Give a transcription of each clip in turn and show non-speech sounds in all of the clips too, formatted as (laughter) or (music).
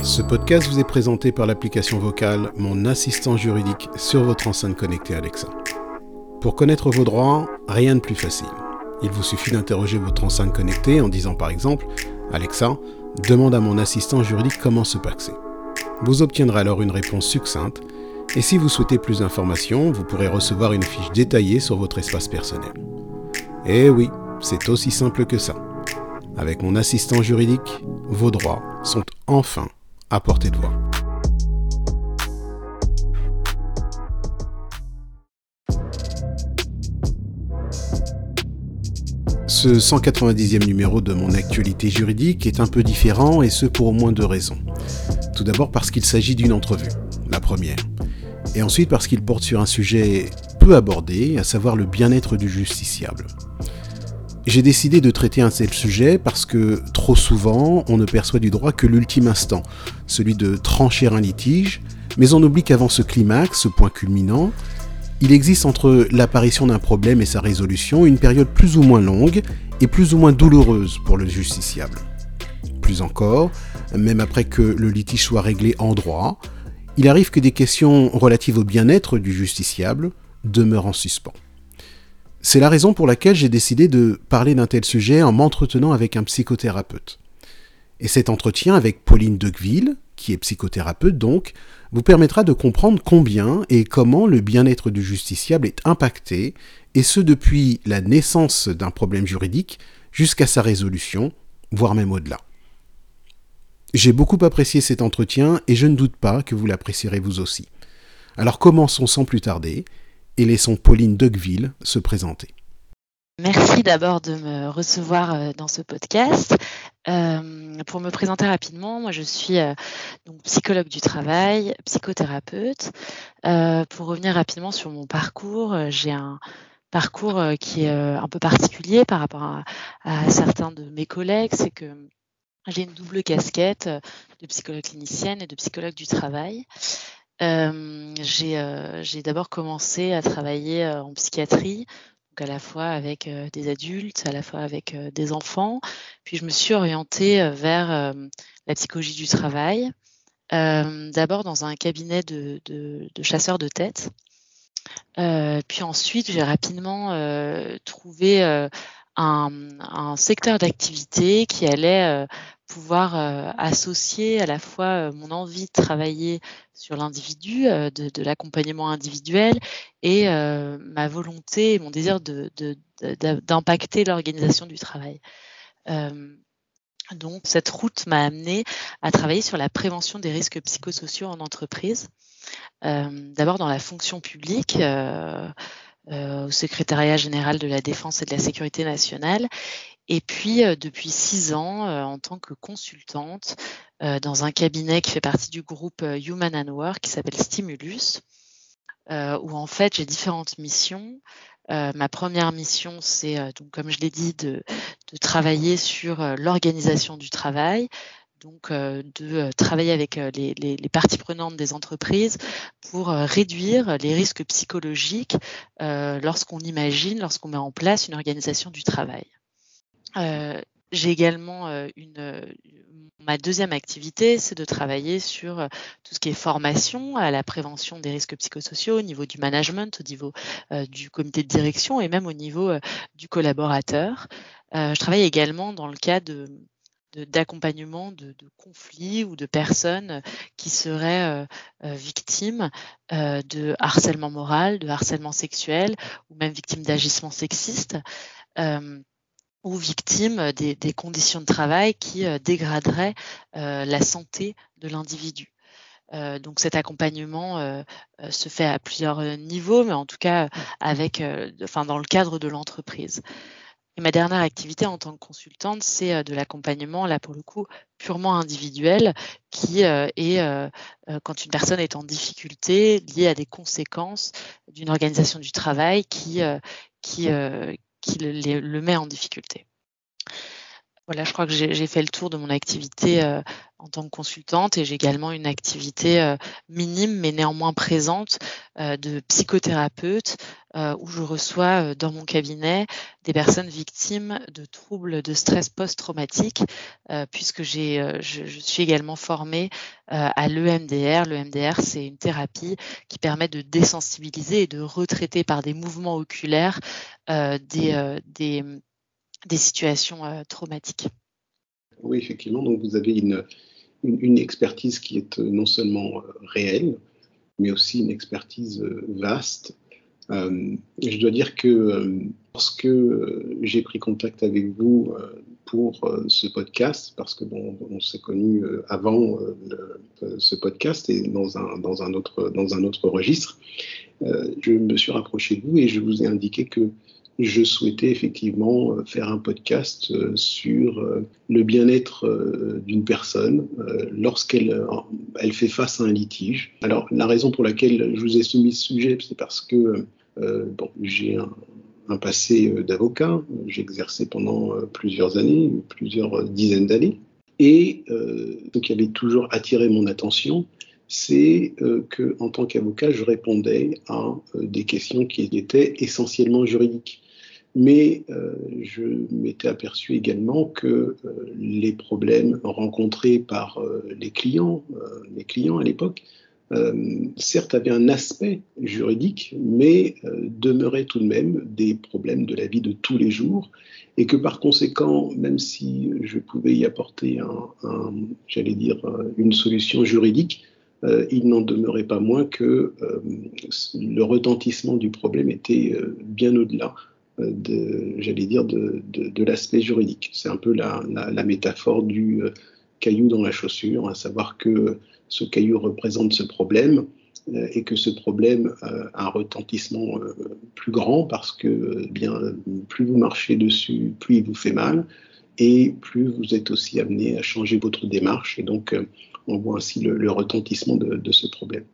Ce podcast vous est présenté par l'application vocale Mon assistant juridique sur votre enceinte connectée Alexa. Pour connaître vos droits, rien de plus facile. Il vous suffit d'interroger votre enceinte connectée en disant par exemple Alexa, demande à mon assistant juridique comment se paxer. Vous obtiendrez alors une réponse succincte et si vous souhaitez plus d'informations, vous pourrez recevoir une fiche détaillée sur votre espace personnel. Et eh oui, c'est aussi simple que ça. Avec mon assistant juridique, vos droits sont enfin à portée de voix. Ce 190e numéro de mon actualité juridique est un peu différent et ce pour au moins deux raisons. Tout d'abord parce qu'il s'agit d'une entrevue, la première. Et ensuite parce qu'il porte sur un sujet peu abordé, à savoir le bien-être du justiciable. J'ai décidé de traiter un tel sujet parce que trop souvent, on ne perçoit du droit que l'ultime instant, celui de trancher un litige, mais on oublie qu'avant ce climax, ce point culminant, il existe entre l'apparition d'un problème et sa résolution une période plus ou moins longue et plus ou moins douloureuse pour le justiciable. Plus encore, même après que le litige soit réglé en droit, il arrive que des questions relatives au bien-être du justiciable demeurent en suspens. C'est la raison pour laquelle j'ai décidé de parler d'un tel sujet en m'entretenant avec un psychothérapeute. Et cet entretien avec Pauline Dequeville, qui est psychothérapeute donc, vous permettra de comprendre combien et comment le bien-être du justiciable est impacté, et ce depuis la naissance d'un problème juridique jusqu'à sa résolution, voire même au-delà. J'ai beaucoup apprécié cet entretien et je ne doute pas que vous l'apprécierez vous aussi. Alors commençons sans plus tarder et laissons Pauline Dequeville se présenter. Merci d'abord de me recevoir euh, dans ce podcast. Euh, pour me présenter rapidement, moi je suis euh, psychologue du travail, psychothérapeute. pour revenir rapidement sur mon parcours, j'ai un parcours qui est un peu particulier par rapport à certains de mes collègues, c'est que j'ai une double casquette de psychologue clinicienne et de psychologue du travail. Euh, euh, j'ai d'abord commencé à travailler euh, en psychiatrie, donc à la fois avec des adultes, à la fois avec des enfants. Puis je me suis orientée vers la psychologie du travail, d'abord dans un cabinet de, de, chasseurs de tête. puis ensuite, j'ai rapidement trouvé un, secteur d'activité qui allait pouvoir euh, associer à la fois euh, mon envie de travailler sur l'individu, euh, de, l'accompagnement individuel, et ma volonté et mon désir d'impacter l'organisation du travail. donc, cette route m'a amené à travailler sur la prévention des risques psychosociaux en entreprise. D'abord dans la fonction publique, au secrétariat général de la défense et de la sécurité nationale, et puis, euh, depuis six ans, euh, en tant que consultante euh, dans un cabinet qui fait partie du groupe Human and Work qui s'appelle Stimulus, où en fait j'ai différentes missions. ma première mission, c'est comme je l'ai dit, de, travailler sur l'organisation du travail, donc de travailler avec les, les, parties prenantes des entreprises pour réduire les risques psychologiques lorsqu'on imagine, lorsqu'on met en place une organisation du travail. Euh, j'ai également euh, une, euh, ma deuxième activité, c'est de travailler sur tout ce qui est formation à la prévention des risques psychosociaux au niveau du management, au niveau du comité de direction et même au niveau du collaborateur. je travaille également dans le cadre d'accompagnement de, conflits ou de personnes qui seraient victimes de harcèlement moral, de harcèlement sexuel ou même victimes d'agissements sexistes ou victimes des, conditions de travail qui euh, dégraderaient euh, la santé de l'individu. Euh, donc cet accompagnement se fait à plusieurs niveaux, mais en tout cas dans le cadre de l'entreprise. Et ma dernière activité en tant que consultante, c'est de l'accompagnement, là pour le coup, purement individuel, qui est quand une personne est en difficulté liée à des conséquences d'une organisation du travail qui, qui, qui le, met en difficulté. Je crois que j'ai fait le tour de mon activité euh, en tant que consultante et j'ai également une activité euh, minime mais néanmoins présente euh, de psychothérapeute où je reçois dans mon cabinet des personnes victimes de troubles de stress post-traumatique puisque j'ai, je, je, suis également formée à l'EMDR. L'EMDR, c'est une thérapie qui permet de désensibiliser et de retraiter par des mouvements oculaires des, des des situations euh, traumatiques. Oui, effectivement. Donc, vous avez une, une, expertise qui est euh, non seulement euh, réelle, mais aussi une expertise vaste. je dois dire que lorsque j'ai pris contact avec vous pour ce podcast, parce que bon, on s'est connu avant ce podcast et dans un, dans un, autre, dans un autre registre, je me suis rapproché de vous et je vous ai indiqué que je souhaitais effectivement euh, faire un podcast euh, sur euh, le bien-être d'une personne lorsqu'elle elle fait face à un litige. Alors la raison pour laquelle je vous ai soumis ce sujet, c'est parce que bon, j'ai un, passé d'avocat, j'ai exercé pendant plusieurs années, plusieurs dizaines d'années, et ce qui avait toujours attiré mon attention, c'est que en tant qu'avocat, je répondais à des questions qui étaient essentiellement juridiques. Mais euh, je m'étais aperçu également que euh, les problèmes rencontrés par euh, les clients, les clients à l'époque, certes avaient un aspect juridique, mais demeuraient tout de même des problèmes de la vie de tous les jours, et que par conséquent, même si je pouvais y apporter un, j'allais dire, une solution juridique, il n'en demeurait pas moins que le retentissement du problème était bien au-delà de, j'allais dire, de, l'aspect juridique. C'est un peu la, la, métaphore du euh, caillou dans la chaussure, à savoir que ce caillou représente ce problème euh, et que ce problème a un retentissement euh, plus grand parce que bien plus vous marchez dessus, plus il vous fait mal et plus vous êtes aussi amené à changer votre démarche et donc on voit ainsi le, retentissement de, ce problème.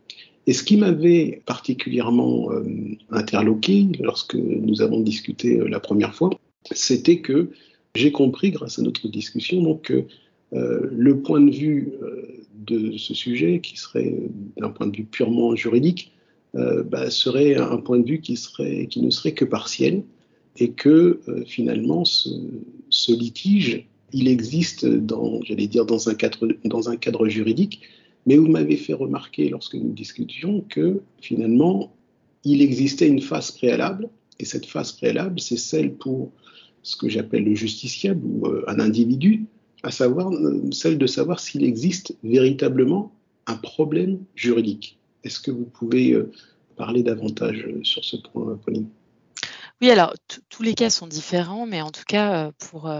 Et ce qui m'avait particulièrement euh, interloqué lorsque nous avons discuté euh, la première fois, c'était que j'ai compris grâce à notre discussion donc que euh, le point de vue de ce sujet, qui serait d'un point de vue purement juridique, bah, serait un point de vue qui, serait, qui ne serait que partiel et que finalement ce, litige, il existe dans, j'allais dire, dans un cadre, dans un cadre juridique, mais vous m'avez fait remarquer lorsque nous discutions que finalement, il existait une phase préalable, et cette phase préalable, c'est celle pour ce que j'appelle le justiciable ou euh, un individu, à savoir euh, celle de savoir s'il existe véritablement un problème juridique. Est-ce que vous pouvez euh, parler davantage sur ce point, Pauline? Oui, alors tous les cas sont différents, mais en tout cas, pour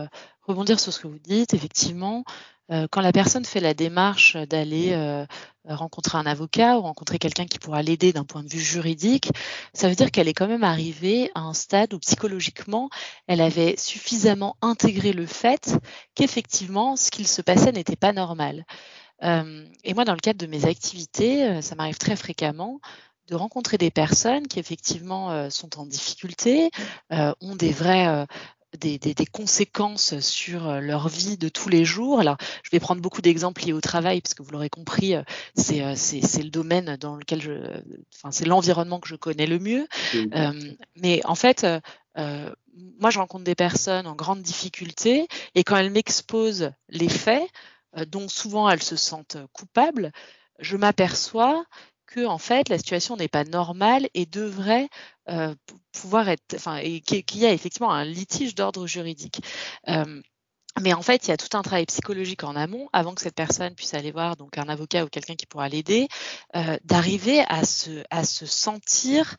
rebondir sur ce que vous dites, effectivement, euh, quand la personne fait la démarche d'aller euh, rencontrer un avocat ou rencontrer quelqu'un qui pourra l'aider d'un point de vue juridique, ça veut dire qu'elle est quand même arrivée à un stade où psychologiquement, elle avait suffisamment intégré le fait qu'effectivement, ce qu'il se passait n'était pas normal. Euh, et moi, dans le cadre de mes activités, ça m'arrive très fréquemment de rencontrer des personnes qui effectivement sont en difficulté, ont des vrais des, des, des, conséquences sur euh, leur vie de tous les jours. Alors, je vais prendre beaucoup d'exemples liés au travail, parce que vous l'aurez compris, euh, euh, c'est le domaine dans lequel je, enfin, c'est l'environnement que je connais le mieux. Euh, mais en fait, euh, moi, je rencontre des personnes en grande difficulté, et quand elles m'exposent les faits, dont souvent elles se sentent coupables, je m'aperçois que en fait la situation n'est pas normale et devrait euh, pouvoir être, enfin, qu'il y a effectivement un litige d'ordre juridique. Mais en fait, il y a tout un travail psychologique en amont, avant que cette personne puisse aller voir donc un avocat ou quelqu'un qui pourra l'aider, euh, d'arriver à se, à se sentir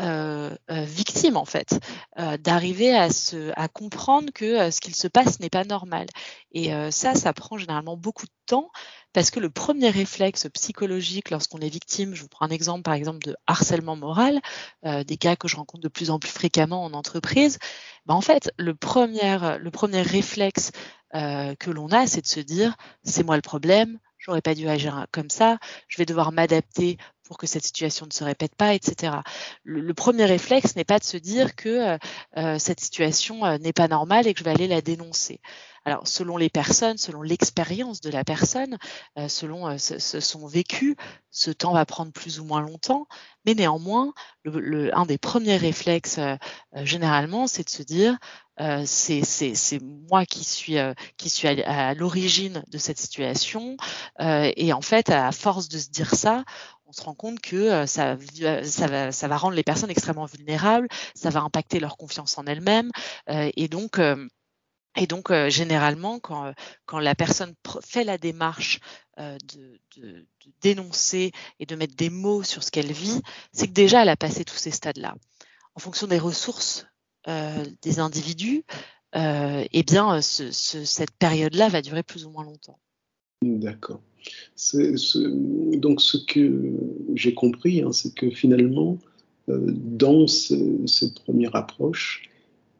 euh, euh, victime en fait, euh, d'arriver à, à comprendre que ce qu'il se passe n'est pas normal. Et ça, ça prend généralement beaucoup de temps parce que le premier réflexe psychologique lorsqu'on est victime, je vous prends un exemple par exemple de harcèlement moral, des cas que je rencontre de plus en plus fréquemment en entreprise, ben, en fait le premier, le premier réflexe que l'on a, c'est de se dire c'est moi le problème, j'aurais pas dû agir comme ça, je vais devoir m'adapter pour que cette situation ne se répète pas, etc. Le, premier réflexe n'est pas de se dire que cette situation n'est pas normale et que je vais aller la dénoncer. Alors, selon les personnes, selon l'expérience de la personne, euh, selon euh, son vécu, ce temps va prendre plus ou moins longtemps. Mais néanmoins, un des premiers réflexes, euh, généralement, c'est de se dire c'est moi qui suis, qui suis à, l'origine de cette situation. et en fait, à force de se dire ça, on se rend compte que ça, ça, va, ça va rendre les personnes extrêmement vulnérables, ça va impacter leur confiance en elles-mêmes. et donc, et donc, euh, généralement, quand, euh, la personne fait la démarche euh, de, dénoncer et de mettre des mots sur ce qu'elle vit, c'est que déjà, elle a passé tous ces stades-là. En fonction des ressources des individus, eh bien, ce, cette période-là va durer plus ou moins longtemps. D'accord. donc, ce que j'ai compris, hein, c'est que finalement, dans cette première approche,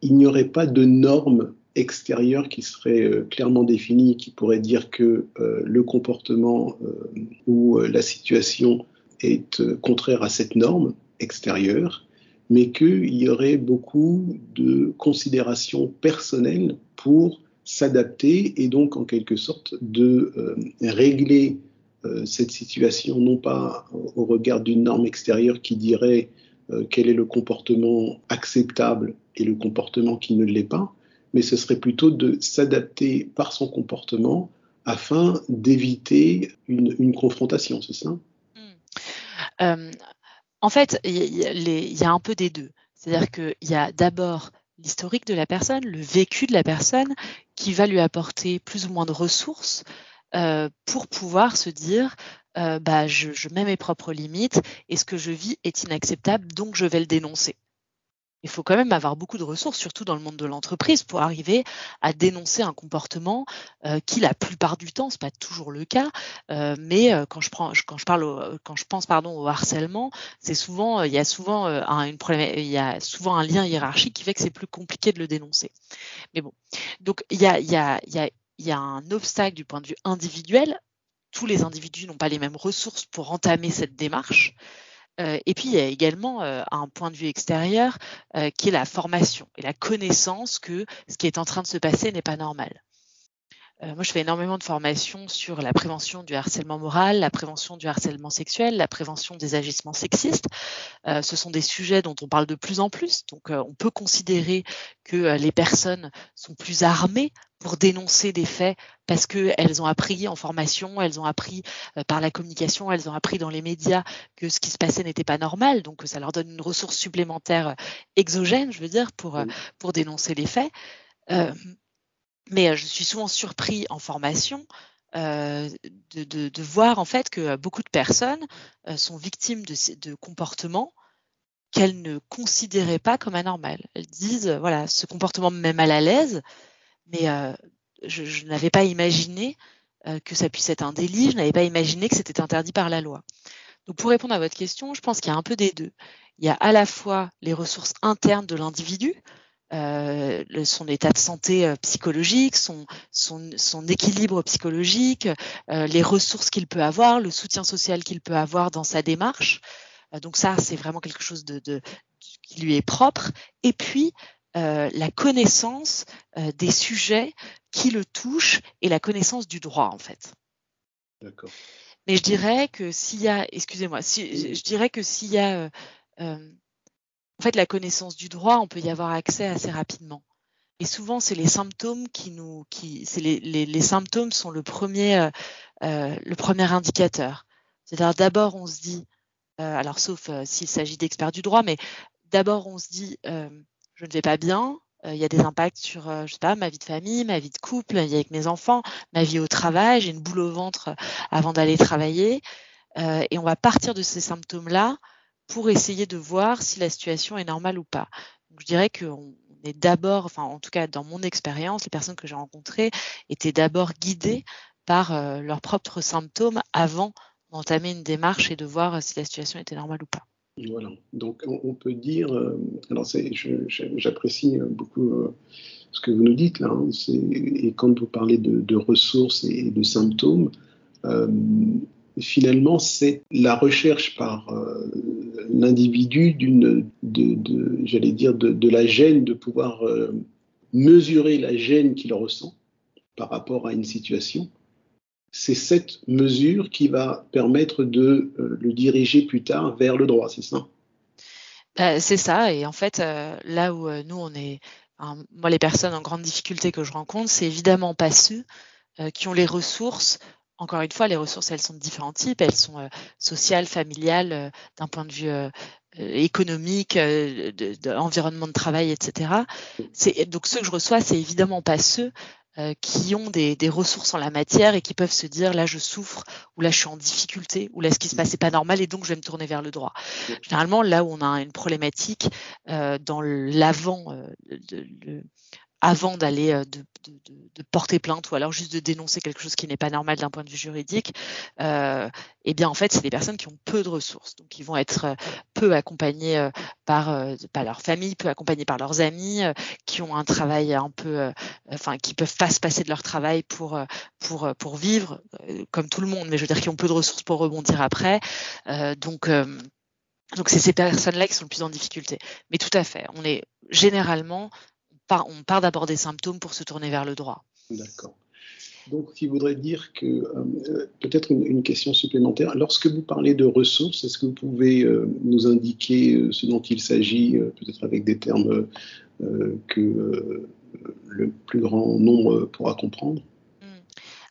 il n'y aurait pas de normes extérieur qui serait euh, clairement défini, qui pourrait dire que euh, le comportement euh, ou la situation est contraire à cette norme extérieure, mais qu'il y aurait beaucoup de considérations personnelles pour s'adapter et donc en quelque sorte de régler cette situation non pas au regard d'une norme extérieure qui dirait quel est le comportement acceptable et le comportement qui ne l'est pas, mais ce serait plutôt de s'adapter par son comportement afin d'éviter une, confrontation, c'est ça? Hmm. euh, En fait, il y, a un peu des deux. C'est-à-dire qu'il y a d'abord l'historique de la personne, le vécu de la personne, qui va lui apporter plus ou moins de ressources euh, pour pouvoir se dire euh, bah, je, je, mets mes propres limites et ce que je vis est inacceptable, donc je vais le dénoncer il faut quand même avoir beaucoup de ressources, surtout dans le monde de l'entreprise, pour arriver à dénoncer un comportement euh, qui, la plupart du temps, c'est pas toujours le cas, mais quand je pense au harcèlement, il y a souvent un, lien hiérarchique qui fait que c'est plus compliqué de le dénoncer. Mais bon, donc il y a un obstacle du point de vue individuel. Tous les individus n'ont pas les mêmes ressources pour entamer cette démarche. Euh, et puis, il y a également euh, un point de vue extérieur euh, qui est la formation et la connaissance que ce qui est en train de se passer n'est pas normal. Moi, je fais énormément de formations sur la prévention du harcèlement moral, la prévention du harcèlement sexuel, la prévention des agissements sexistes. ce sont des sujets dont on parle de plus en plus. Donc, on peut considérer que les personnes sont plus armées pour dénoncer des faits parce qu'elles ont appris en formation, elles ont appris euh, par la communication, elles ont appris dans les médias que ce qui se passait n'était pas normal. Donc ça leur donne une ressource supplémentaire euh, exogène, je veux dire, pour, euh, pour dénoncer les faits. Mais je suis souvent surpris en formation de, de, voir en fait que beaucoup de personnes sont victimes de, comportements qu'elles ne considéraient pas comme anormal. Elles disent, voilà, ce comportement me met mal à l'aise, mais euh, je, n'avais pas imaginé euh, que ça puisse être un délit, je n'avais pas imaginé que c'était interdit par la loi. Donc pour répondre à votre question, je pense qu'il y a un peu des deux. Il y a à la fois les ressources internes de l'individu, euh, son état de santé euh, psychologique, son, son, son, équilibre psychologique, euh, les ressources qu'il peut avoir, le soutien social qu'il peut avoir dans sa démarche. Donc ça, c'est vraiment quelque chose de, de, qui lui est propre. Et puis, la connaissance des sujets qui le touchent et la connaissance du droit en fait. D'accord. Mais je dirais que s'il y a, excusez-moi, si, je dirais que s'il y a, en fait, la connaissance du droit, on peut y avoir accès assez rapidement. Et souvent, c'est les symptômes qui nous, qui, c'est les, les, les, symptômes sont le premier, le premier indicateur. C'est-à-dire d'abord, on se dit, alors sauf s'il s'agit d'experts du droit, mais d'abord on se dit, je ne vais pas bien, euh, il y a des impacts sur, euh, je sais pas, ma vie de famille, ma vie de couple, ma vie avec mes enfants, ma vie au travail, j'ai une boule au ventre euh, avant d'aller travailler. et on va partir de ces symptômes-là pour essayer de voir si la situation est normale ou pas. Je dirais qu'on est d'abord, enfin en tout cas dans mon expérience, les personnes que j'ai rencontrées étaient d'abord guidées par leurs propres symptômes avant d'entamer une démarche et de voir si la situation était normale ou pas. Voilà. Donc on, peut dire, euh, alors j'apprécie beaucoup euh, ce que vous nous dites là, hein, et quand vous parlez de, ressources et de symptômes, euh, finalement, c'est la recherche par euh, l'individu d'une, de, j'allais dire, de, la gêne, de pouvoir euh, mesurer la gêne qu'il ressent par rapport à une situation. C'est cette mesure qui va permettre de euh, le diriger plus tard vers le droit, c'est ça? C'est ça, et en fait, là où nous, on est, moi, les personnes en grande difficulté que je rencontre, c'est évidemment pas ceux qui ont les ressources encore une fois, les ressources, elles sont de différents types. Elles sont euh, sociales, familiales, euh, d'un point de vue euh, économique, de, environnement de travail, etc. Donc ceux que je reçois, c'est évidemment pas ceux qui ont des, ressources en la matière et qui peuvent se dire là je souffre ou là je suis en difficulté ou là ce qui se passe n'est pas normal et donc je vais me tourner vers le droit. Généralement là où on a une problématique dans l'avant, de, avant d'aller euh, de, porter plainte ou alors juste de dénoncer quelque chose qui n'est pas normal d'un point de vue juridique, euh, eh bien en fait c'est des personnes qui ont peu de ressources, donc ils vont être euh, peu accompagnés euh, par, par leur famille, peu accompagnés par leurs amis, qui ont un travail un peu, enfin qui peuvent pas se passer de leur travail pour pour pour vivre comme tout le monde, mais je veux dire qui ont peu de ressources pour rebondir après, donc donc c'est ces personnes-là qui sont le plus en difficulté. Mais tout à fait, on est généralement on part d'abord des symptômes pour se tourner vers le droit. D'accord. Donc, ce qui voudrait dire que, euh, peut-être une, question supplémentaire, lorsque vous parlez de ressources, est-ce que vous pouvez euh, nous indiquer euh, ce dont il s'agit, peut-être avec des termes que le plus grand nombre pourra comprendre?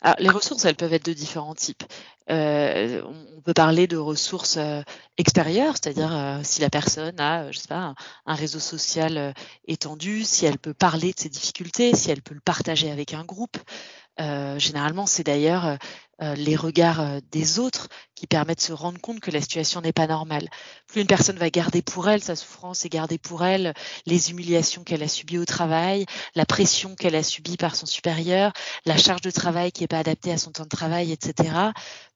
Alors, les ressources, elles peuvent être de différents types. Euh, on peut parler de ressources euh, extérieures, c'est-à-dire euh, si la personne a, je sais pas, un, réseau social étendu, si elle peut parler de ses difficultés, si elle peut le partager avec un groupe. Généralement, c'est d'ailleurs euh, les regards euh, des autres qui permettent de se rendre compte que la situation n'est pas normale. Plus une personne va garder pour elle sa souffrance et garder pour elle les humiliations qu'elle a subies au travail, la pression qu'elle a subie par son supérieur, la charge de travail qui n'est pas adaptée à son temps de travail, etc.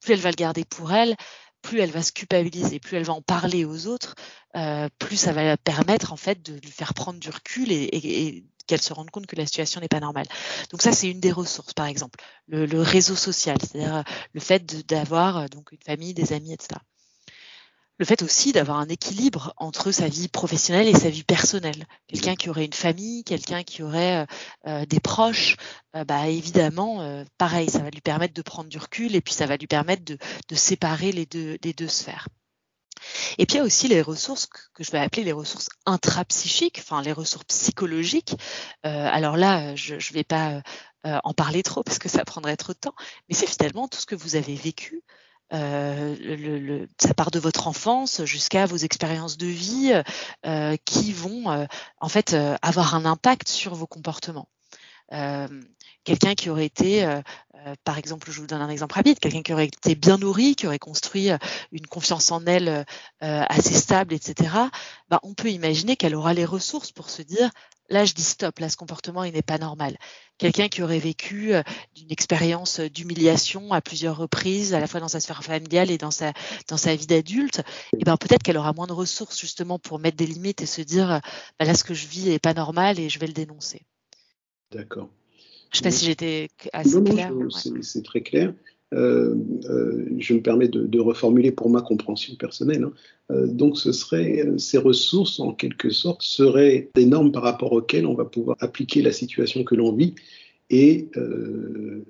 Plus elle va le garder pour elle, plus elle va se culpabiliser, plus elle va en parler aux autres, euh, plus ça va permettre en fait de lui faire prendre du recul et, et, qu'elle se rende compte que la situation n'est pas normale. Donc ça, c'est une des ressources, par exemple, le, réseau social, c'est-à-dire euh, le fait d'avoir euh, donc une famille, des amis, etc. Le fait aussi d'avoir un équilibre entre sa vie professionnelle et sa vie personnelle. Quelqu'un qui aurait une famille, quelqu'un qui aurait euh, des proches, bah évidemment, pareil, ça va lui permettre de prendre du recul et puis ça va lui permettre de, séparer les deux sphères. Et puis il y a aussi les ressources que je vais appeler les ressources intrapsychiques, enfin les ressources psychologiques. Euh, alors là, je ne vais pas euh, en parler trop parce que ça prendrait trop de temps, mais c'est finalement tout ce que vous avez vécu. Euh, ça part de votre enfance jusqu'à vos expériences de vie qui vont en fait avoir un impact sur vos comportements. Quelqu'un qui aurait été par exemple, je vous donne un exemple rapide, quelqu'un qui aurait été bien nourri, qui aurait construit une confiance en elle assez stable, etc., bah, on peut imaginer qu'elle aura les ressources pour se dire, là, je dis stop, là, ce comportement, il n'est pas normal. Quelqu'un qui aurait vécu d'une expérience d'humiliation à plusieurs reprises, à la fois dans sa sphère familiale et dans sa, dans sa vie d'adulte, eh ben, peut-être qu'elle aura moins de ressources justement pour mettre des limites et se dire, bah, là, ce que je vis n'est pas normal et je vais le dénoncer. D'accord. Je ne sais pas si j'étais assez clair. C'est très clair. Euh, euh, je me permets de, reformuler pour ma compréhension personnelle. Hein. Euh, donc, ce serait ces ressources, en quelque sorte, seraient des normes par rapport auxquelles on va pouvoir appliquer la situation que l'on vit, et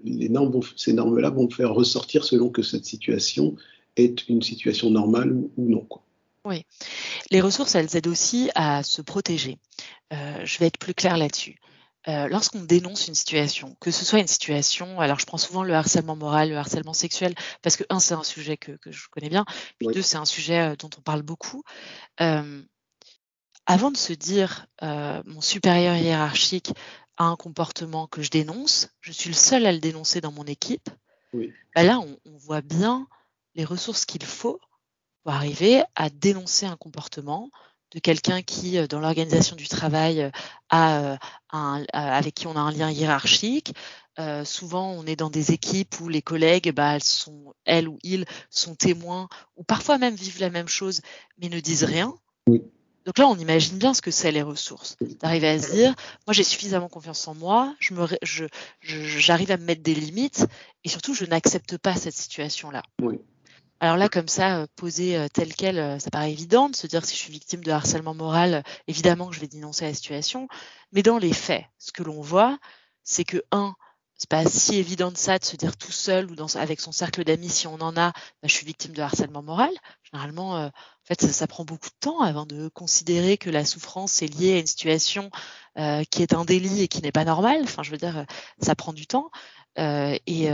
les normes ces normes-là vont faire ressortir selon que cette situation est une situation normale ou non. Oui, les ressources, elles aident aussi à se protéger. je vais être plus clair là-dessus. Euh, lorsqu'on dénonce une situation, que ce soit une situation, alors je prends souvent le harcèlement moral, le harcèlement sexuel, parce que un, c'est un sujet que, je connais bien, puis deux, c'est un sujet euh, dont on parle beaucoup. Euh, avant de se dire mon supérieur hiérarchique a un comportement que je dénonce, je suis le seul à le dénoncer dans mon équipe, bah là, on, on voit bien les ressources qu'il faut pour arriver à dénoncer un comportement, de quelqu'un qui, euh, dans l'organisation du travail, euh, a euh, un, avec qui on a un lien hiérarchique. souvent, on est dans des équipes où les collègues, bah, elles, sont, elles ou ils sont témoins, ou parfois même vivent la même chose, mais ne disent rien. Donc là, on imagine bien ce que c'est les ressources. D'arriver à se dire, moi j'ai suffisamment confiance en moi, je me, j'arrive à me mettre des limites, et surtout, je n'accepte pas cette situation-là. Alors là, comme ça, posé tel quel, ça paraît évident de se dire si je suis victime de harcèlement moral, évidemment que je vais dénoncer la situation. Mais dans les faits, ce que l'on voit, c'est que, un, c'est pas si évident de ça de se dire tout seul ou avec son cercle d'amis si on en a, bah, je suis victime de harcèlement moral. Généralement, euh, en fait, ça, prend beaucoup de temps avant de considérer que la souffrance est liée à une situation euh, qui est un délit et qui n'est pas normale. Enfin, je veux dire, ça prend du temps. Euh, et,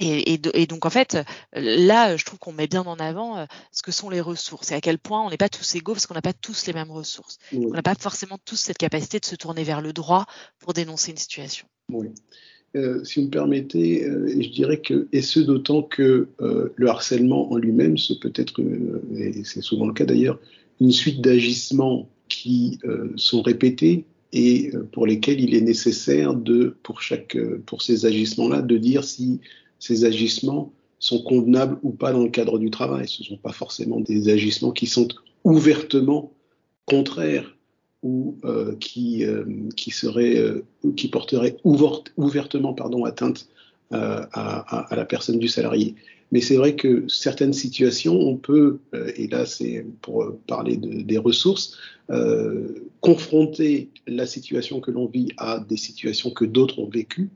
et, et, donc en fait, là, je trouve qu'on met bien en avant ce que sont les ressources et à quel point on n'est pas tous égaux parce qu'on n'a pas tous les mêmes ressources. On n'a pas forcément tous cette capacité de se tourner vers le droit pour dénoncer une situation. Oui. Euh, si vous me permettez, euh, je dirais que, et ce d'autant que euh, le harcèlement en lui-même, ce peut être, et c'est souvent le cas d'ailleurs, une suite d'agissements qui sont répétés et pour lesquels il est nécessaire de, pour chaque, pour ces agissements-là, de dire si ces agissements sont convenables ou pas dans le cadre du travail. Ce ne sont pas forcément des agissements qui sont ouvertement contraires ou euh, qui, euh, qui, serait, euh, qui porterait ouvertement pardon, atteinte à, la personne du salarié. Mais c'est vrai que certaines situations, on peut, et là c'est pour parler de, des ressources, confronter la situation que l'on vit à des situations que d'autres ont vécues,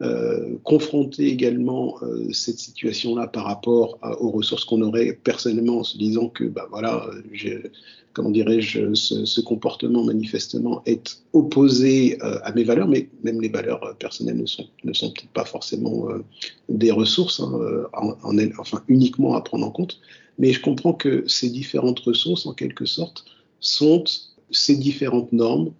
euh, confronter également euh, cette situation-là par rapport aux ressources qu'on aurait personnellement en se disant que, bah voilà, comment dirais-je, ce, comportement manifestement est opposé euh, à mes valeurs, mais même les valeurs personnelles ne sont, peut-être pas forcément des ressources, hein, en, enfin uniquement à prendre en compte. Mais je comprends que ces différentes ressources, en quelque sorte, sont ces différentes normes euh,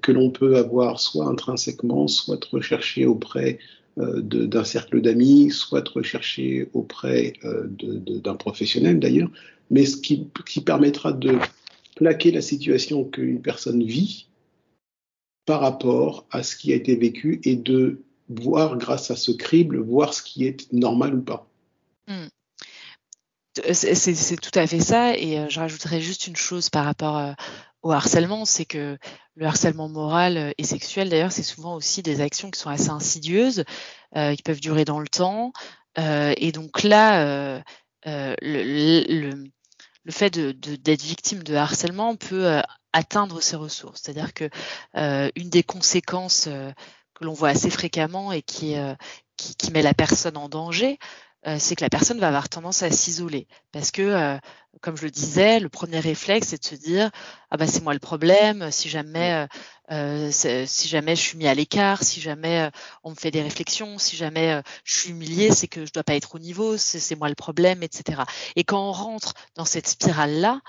que l'on peut avoir soit intrinsèquement, soit recherché auprès euh, d'un cercle d'amis, soit recherché auprès euh, d'un professionnel d'ailleurs, mais ce qui, qui, permettra de plaquer la situation qu'une personne vit par rapport à ce qui a été vécu et de voir grâce à ce crible, voir ce qui est normal ou pas. Hmm. C'est tout à fait ça. Et je rajouterais juste une chose par rapport au harcèlement, c'est que le harcèlement moral euh, et sexuel, d'ailleurs, c'est souvent aussi des actions qui sont assez insidieuses, euh, qui peuvent durer dans le temps. Euh, et donc là, euh, euh le, fait d'être victime de harcèlement peut atteindre ses ressources. C'est-à-dire que une des conséquences que l'on voit assez fréquemment et qui, qui, qui, met la personne en danger, euh, c'est que la personne va avoir tendance à s'isoler. Parce que, euh, comme je le disais, le premier réflexe, c'est de se dire Ah bah c'est moi le problème, si jamais, euh, si jamais je suis mis à l'écart, si jamais on me fait des réflexions, si jamais je suis humilié, c'est que je dois pas être au niveau, c'est moi le problème, etc. Et quand on rentre dans cette spirale-là,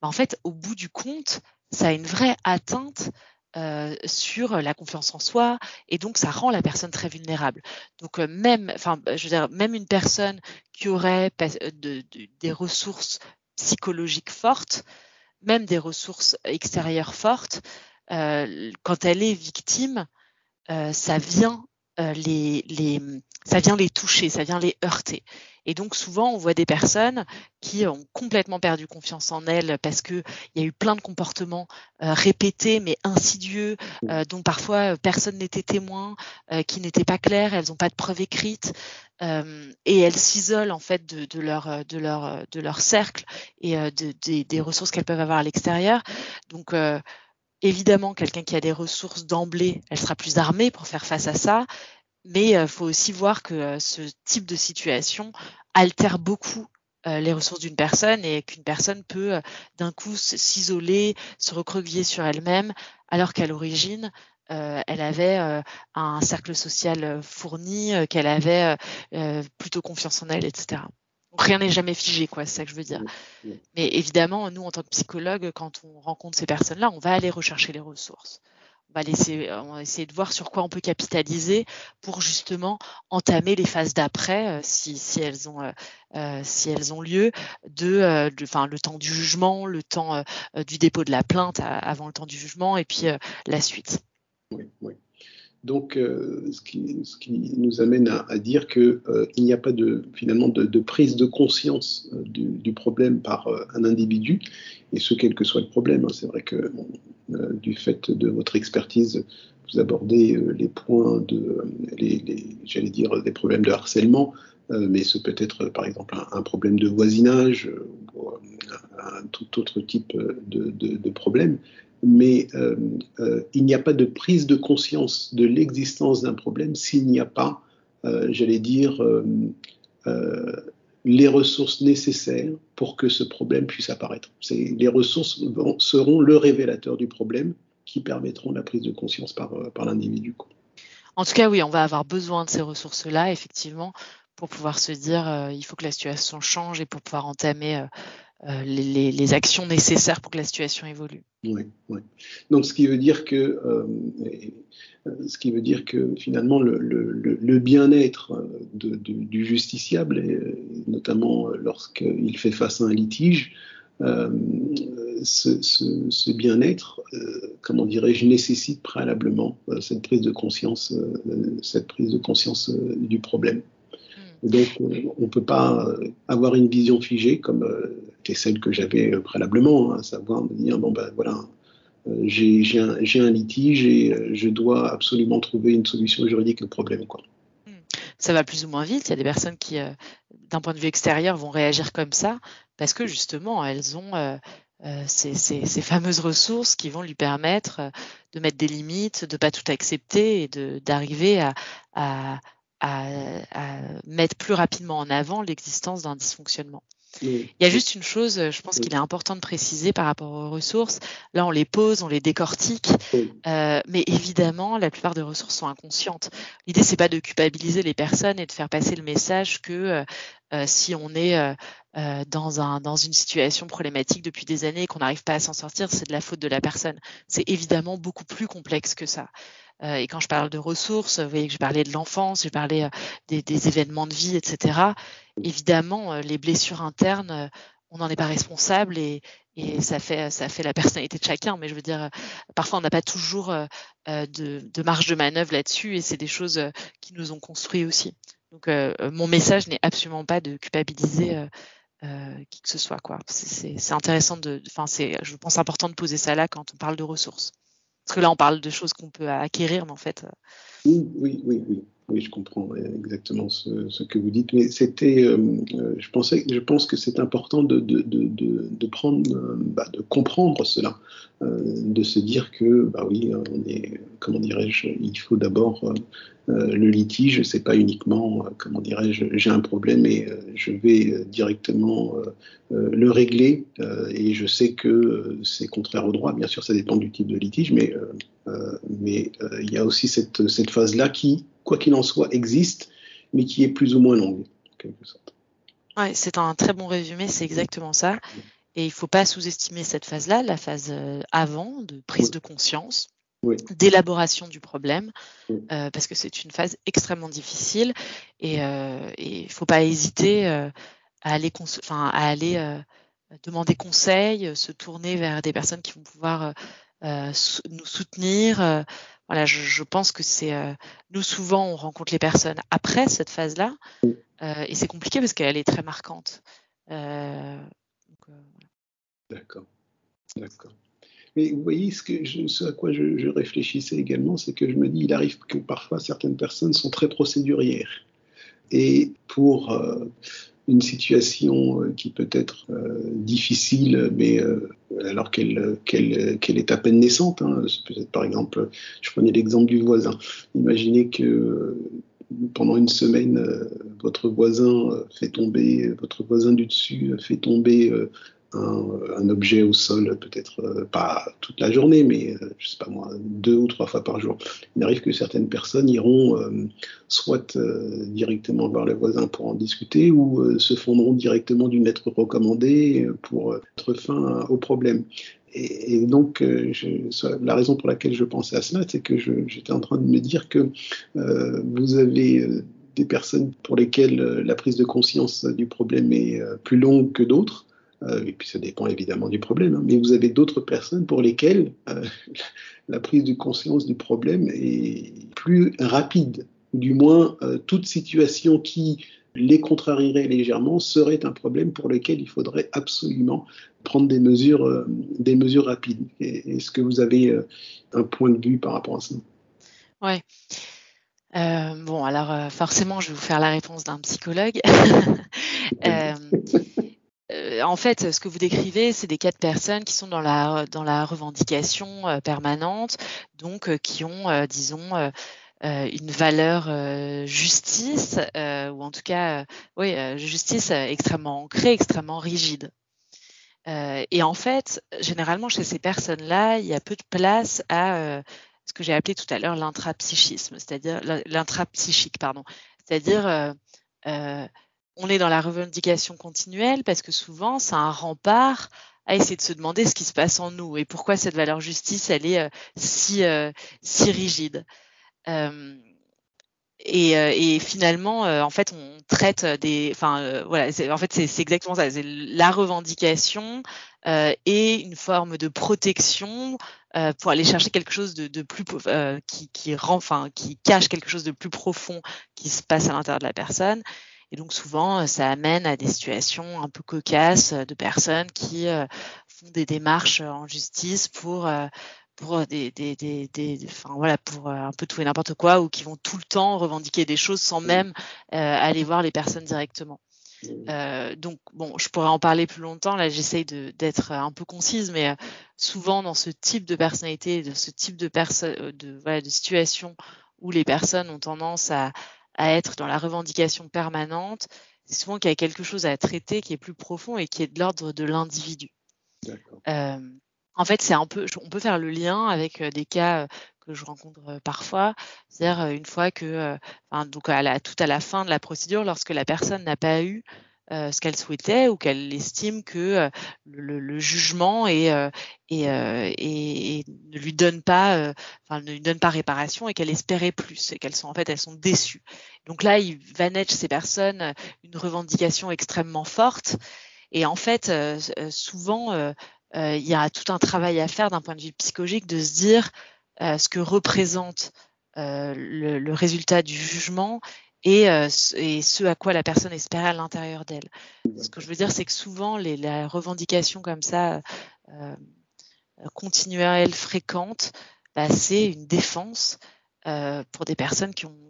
bah, en fait, au bout du compte, ça a une vraie atteinte euh, sur la confiance en soi et donc ça rend la personne très vulnérable. Donc euh, même, enfin, je veux dire, même une personne qui aurait euh, de, de, des ressources psychologiques fortes, même des ressources extérieures fortes, quand elle est victime, ça vient les, les, ça vient les toucher, ça vient les heurter. Et donc souvent, on voit des personnes qui ont complètement perdu confiance en elles parce qu'il y a eu plein de comportements euh, répétés mais insidieux, euh, dont parfois euh, personne n'était témoin, euh, qui n'étaient pas clairs, elles n'ont pas de preuves écrites. Et elles s'isolent en fait de, de, leur de leur de leur cercle et de, des ressources qu'elles peuvent avoir à l'extérieur. Donc évidemment, quelqu'un qui a des ressources d'emblée, elle sera plus armée pour faire face à ça. Mais il euh, faut aussi voir que euh, ce type de situation altère beaucoup euh, les ressources d'une personne et qu'une personne peut d'un coup s'isoler, se recroqueviller sur elle-même, alors qu'à l'origine, elle avait un cercle social fourni, qu'elle avait plutôt confiance en elle, etc. Donc rien n'est jamais figé, quoi, c'est ça que je veux dire. Mais évidemment, nous, en tant que psychologue, quand on rencontre ces personnes-là, on va aller rechercher les ressources on va, laisser, on va essayer de voir sur quoi on peut capitaliser pour justement entamer les phases d'après, euh, si, si, elles ont, euh, euh, si elles ont lieu, de, le temps du jugement, le temps du dépôt de la plainte avant le temps du jugement, et puis la suite. Donc, ce, qui, nous amène à, dire qu'il euh, n'y a pas de, finalement de, prise de conscience du, problème par un individu, et ce, quel que soit le problème. Hein. C'est vrai que euh, du fait de votre expertise, vous abordez euh, les points de, les, les j'allais dire, des problèmes de harcèlement, mais ce peut être par exemple un, problème de voisinage ou un, tout autre type de, problème mais euh, euh, il n'y a pas de prise de conscience de l'existence d'un problème s'il n'y a pas, euh, j'allais dire, les ressources nécessaires pour que ce problème puisse apparaître. Les ressources seront le révélateur du problème qui permettront la prise de conscience par, par l'individu. En tout cas, oui, on va avoir besoin de ces ressources-là, effectivement, pour pouvoir se dire il faut que la situation change et pour pouvoir entamer euh, les, actions nécessaires pour que la situation évolue. Oui. Donc, ce qui veut dire que, euh, euh, ce qui veut dire que finalement, le, bien-être du justiciable, notamment lorsqu'il fait face à un litige, ce, bien-être, comment dirais-je, nécessite préalablement cette prise de conscience, cette prise de conscience du problème. Donc, on ne peut pas avoir une vision figée comme c'était celle que j'avais euh, préalablement, hein, à savoir me dire bon ben voilà, euh, j'ai un, un, litige et euh, je dois absolument trouver une solution juridique au problème. Quoi. Ça va plus ou moins vite. Il y a des personnes qui, d'un point de vue extérieur, vont réagir comme ça parce que justement, elles ont ces, ces, fameuses ressources qui vont lui permettre de mettre des limites, de pas tout accepter et d'arriver à, à, mettre plus rapidement en avant l'existence d'un dysfonctionnement. Il y a juste une chose, je pense qu'il est important de préciser par rapport aux ressources. Là, on les pose, on les décortique, euh, mais évidemment, la plupart des ressources sont inconscientes. L'idée, c'est pas de culpabiliser les personnes et de faire passer le message que euh, euh, si on est dans, un, dans une situation problématique depuis des années et qu'on n'arrive pas à s'en sortir, c'est de la faute de la personne. C'est évidemment beaucoup plus complexe que ça. Euh, et quand je parle de ressources, vous voyez que je parlais de l'enfance, j'ai parlé euh, des, événements de vie, etc. Évidemment, euh, les blessures internes, on n'en est pas responsable et, ça fait la personnalité de chacun. Mais je veux dire, parfois on n'a pas toujours de, marge de manœuvre là-dessus et c'est des choses qui nous ont construits aussi. Donc mon message n'est absolument pas de culpabiliser. qui que ce soit. C'est intéressant enfin je pense important de poser ça là quand on parle de ressources. Parce que là, on parle de choses qu'on peut acquérir, mais en fait. Euh, oui, oui, oui. Oui, je comprends exactement ce, que vous dites, mais c'était, euh, euh, je pense que c'est important de, prendre, bah, de comprendre cela, de se dire que, bah oui, on est, comment dirais-je, il faut d'abord euh, le litige, c'est pas uniquement, euh, comment dirais-je, j'ai un problème et euh, je vais directement le régler. et je sais que c'est contraire au droit. Bien sûr, ça dépend du type de litige, mais mais il y a aussi cette phase-là qui, quoi qu'il en soit, existe, mais qui est plus ou moins longue, en quelque sorte. Ouais, c'est un très bon résumé, c'est exactement ça. Et il ne faut pas sous-estimer cette phase-là, la phase avant de prise de conscience d'élaboration du problème, euh, parce que c'est une phase extrêmement difficile et euh, il ne faut pas hésiter euh, à aller, à aller demander conseil, se tourner vers des personnes qui vont pouvoir nous soutenir. Voilà, je, pense que c'est nous souvent on rencontre les personnes après cette phase-là et c'est compliqué parce qu'elle est très marquante. D'accord, d'accord. Mais vous voyez, ce, que ce à quoi je, réfléchissais également, c'est que je me dis, il arrive que parfois certaines personnes sont très procédurières. Et pour euh, une situation euh, qui peut être euh, difficile, mais alors qu'elle qu'elle est à peine naissante, hein, peut-être par exemple, je prenais l'exemple du voisin. Imaginez que pendant une semaine, votre voisin fait tomber, votre voisin du dessus fait tomber un, objet au sol, peut-être euh, pas toute la journée, mais euh, je sais pas moi, deux ou trois fois par jour. Il arrive que certaines personnes iront euh, soit directement voir le voisin pour en discuter ou se fondront directement d'une lettre recommandée pour mettre fin au problème. Et, donc, la raison pour laquelle je pensais à cela, c'est que j'étais en train de me dire que vous avez des personnes pour lesquelles la prise de conscience du problème est plus longue que d'autres. Euh, et puis ça dépend évidemment du problème, hein. mais vous avez d'autres personnes pour lesquelles euh, (laughs) la prise de conscience du problème est plus rapide, ou du moins euh, toute situation qui les contrarierait légèrement serait un problème pour lequel il faudrait absolument prendre des mesures, des mesures rapides. Est-ce que vous avez un point de vue par rapport à ça? Ouais. bon, alors forcément, je vais vous faire la réponse d'un psychologue. (laughs) (laughs) en fait, ce que vous décrivez, c'est des cas de personnes qui sont dans la, dans la revendication permanente, donc qui ont, disons, une valeur justice, ou en tout cas, oui, justice extrêmement ancrée, extrêmement rigide. et en fait, généralement, chez ces personnes-là, il y a peu de place à ce que j'ai appelé tout à l'heure l'intrapsychisme, c'est-à-dire l'intrapsychique, pardon. C'est-à-dire, on est dans la revendication continuelle parce que souvent, c'est un rempart à essayer de se demander ce qui se passe en nous et pourquoi cette valeur justice, elle est si, si rigide. Euh, et, euh, et, finalement, euh, en fait, on traite des, enfin, voilà, en fait, c'est exactement ça. C'est la revendication et une forme de protection pour aller chercher quelque chose de, de plus qui, qui rend, enfin, qui cache quelque chose de plus profond qui se passe à l'intérieur de la personne. Et donc souvent, ça amène à des situations un peu cocasses de personnes qui font des démarches en justice pour pour des, des, des, des enfin voilà pour euh, un peu tout et n'importe quoi ou qui vont tout le temps revendiquer des choses sans même euh, aller voir les personnes directement. Euh, donc bon, je pourrais en parler plus longtemps. Là, j'essaye d'être un peu concise, mais euh, souvent dans ce type de personnalité, de ce type de personne, de voilà, de situation où les personnes ont tendance à, à être dans la revendication permanente, c'est souvent qu'il y a quelque chose à traiter qui est plus profond et qui est de l'ordre de l'individu. Euh, en fait, c'est un peu, on peut faire le lien avec des cas que je rencontre parfois, c'est-à-dire une fois que, enfin, donc à la, tout à la fin de la procédure, lorsque la personne n'a pas eu euh, ce qu'elle souhaitait ou qu'elle estime que le, le, jugement et, ne lui donne pas, enfin, ne lui donne pas réparation et qu'elle espérait plus et qu'elles sont en fait elles sont déçues. Donc là, il va ces personnes une revendication extrêmement forte et en fait, souvent euh, il y a tout un travail à faire d'un point de vue psychologique de se dire euh, ce que représente euh, le, résultat du jugement et, ce à quoi la personne espérait à l'intérieur d'elle. Ce que je veux dire, c'est que souvent, les, la revendication comme ça, continuelle, fréquente, bah, c'est une défense pour des personnes qui ont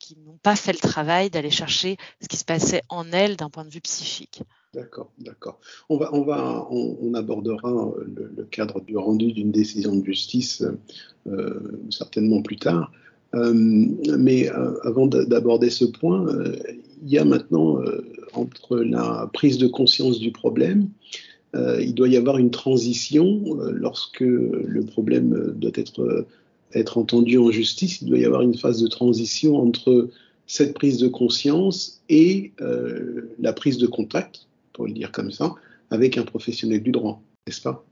qui n'ont pas fait le travail d'aller chercher ce qui se passait en elles d'un point de vue psychique. D'accord, d'accord. On, abordera le, cadre du rendu d'une décision de justice euh, certainement plus tard. Euh, mais euh, avant d'aborder ce point, il y a maintenant entre la prise de conscience du problème, il doit y avoir une transition lorsque le problème doit être, entendu en justice. Il doit y avoir une phase de transition entre cette prise de conscience et la prise de contact pour le dire comme ça, avec un professionnel du droit, n'est-ce pas?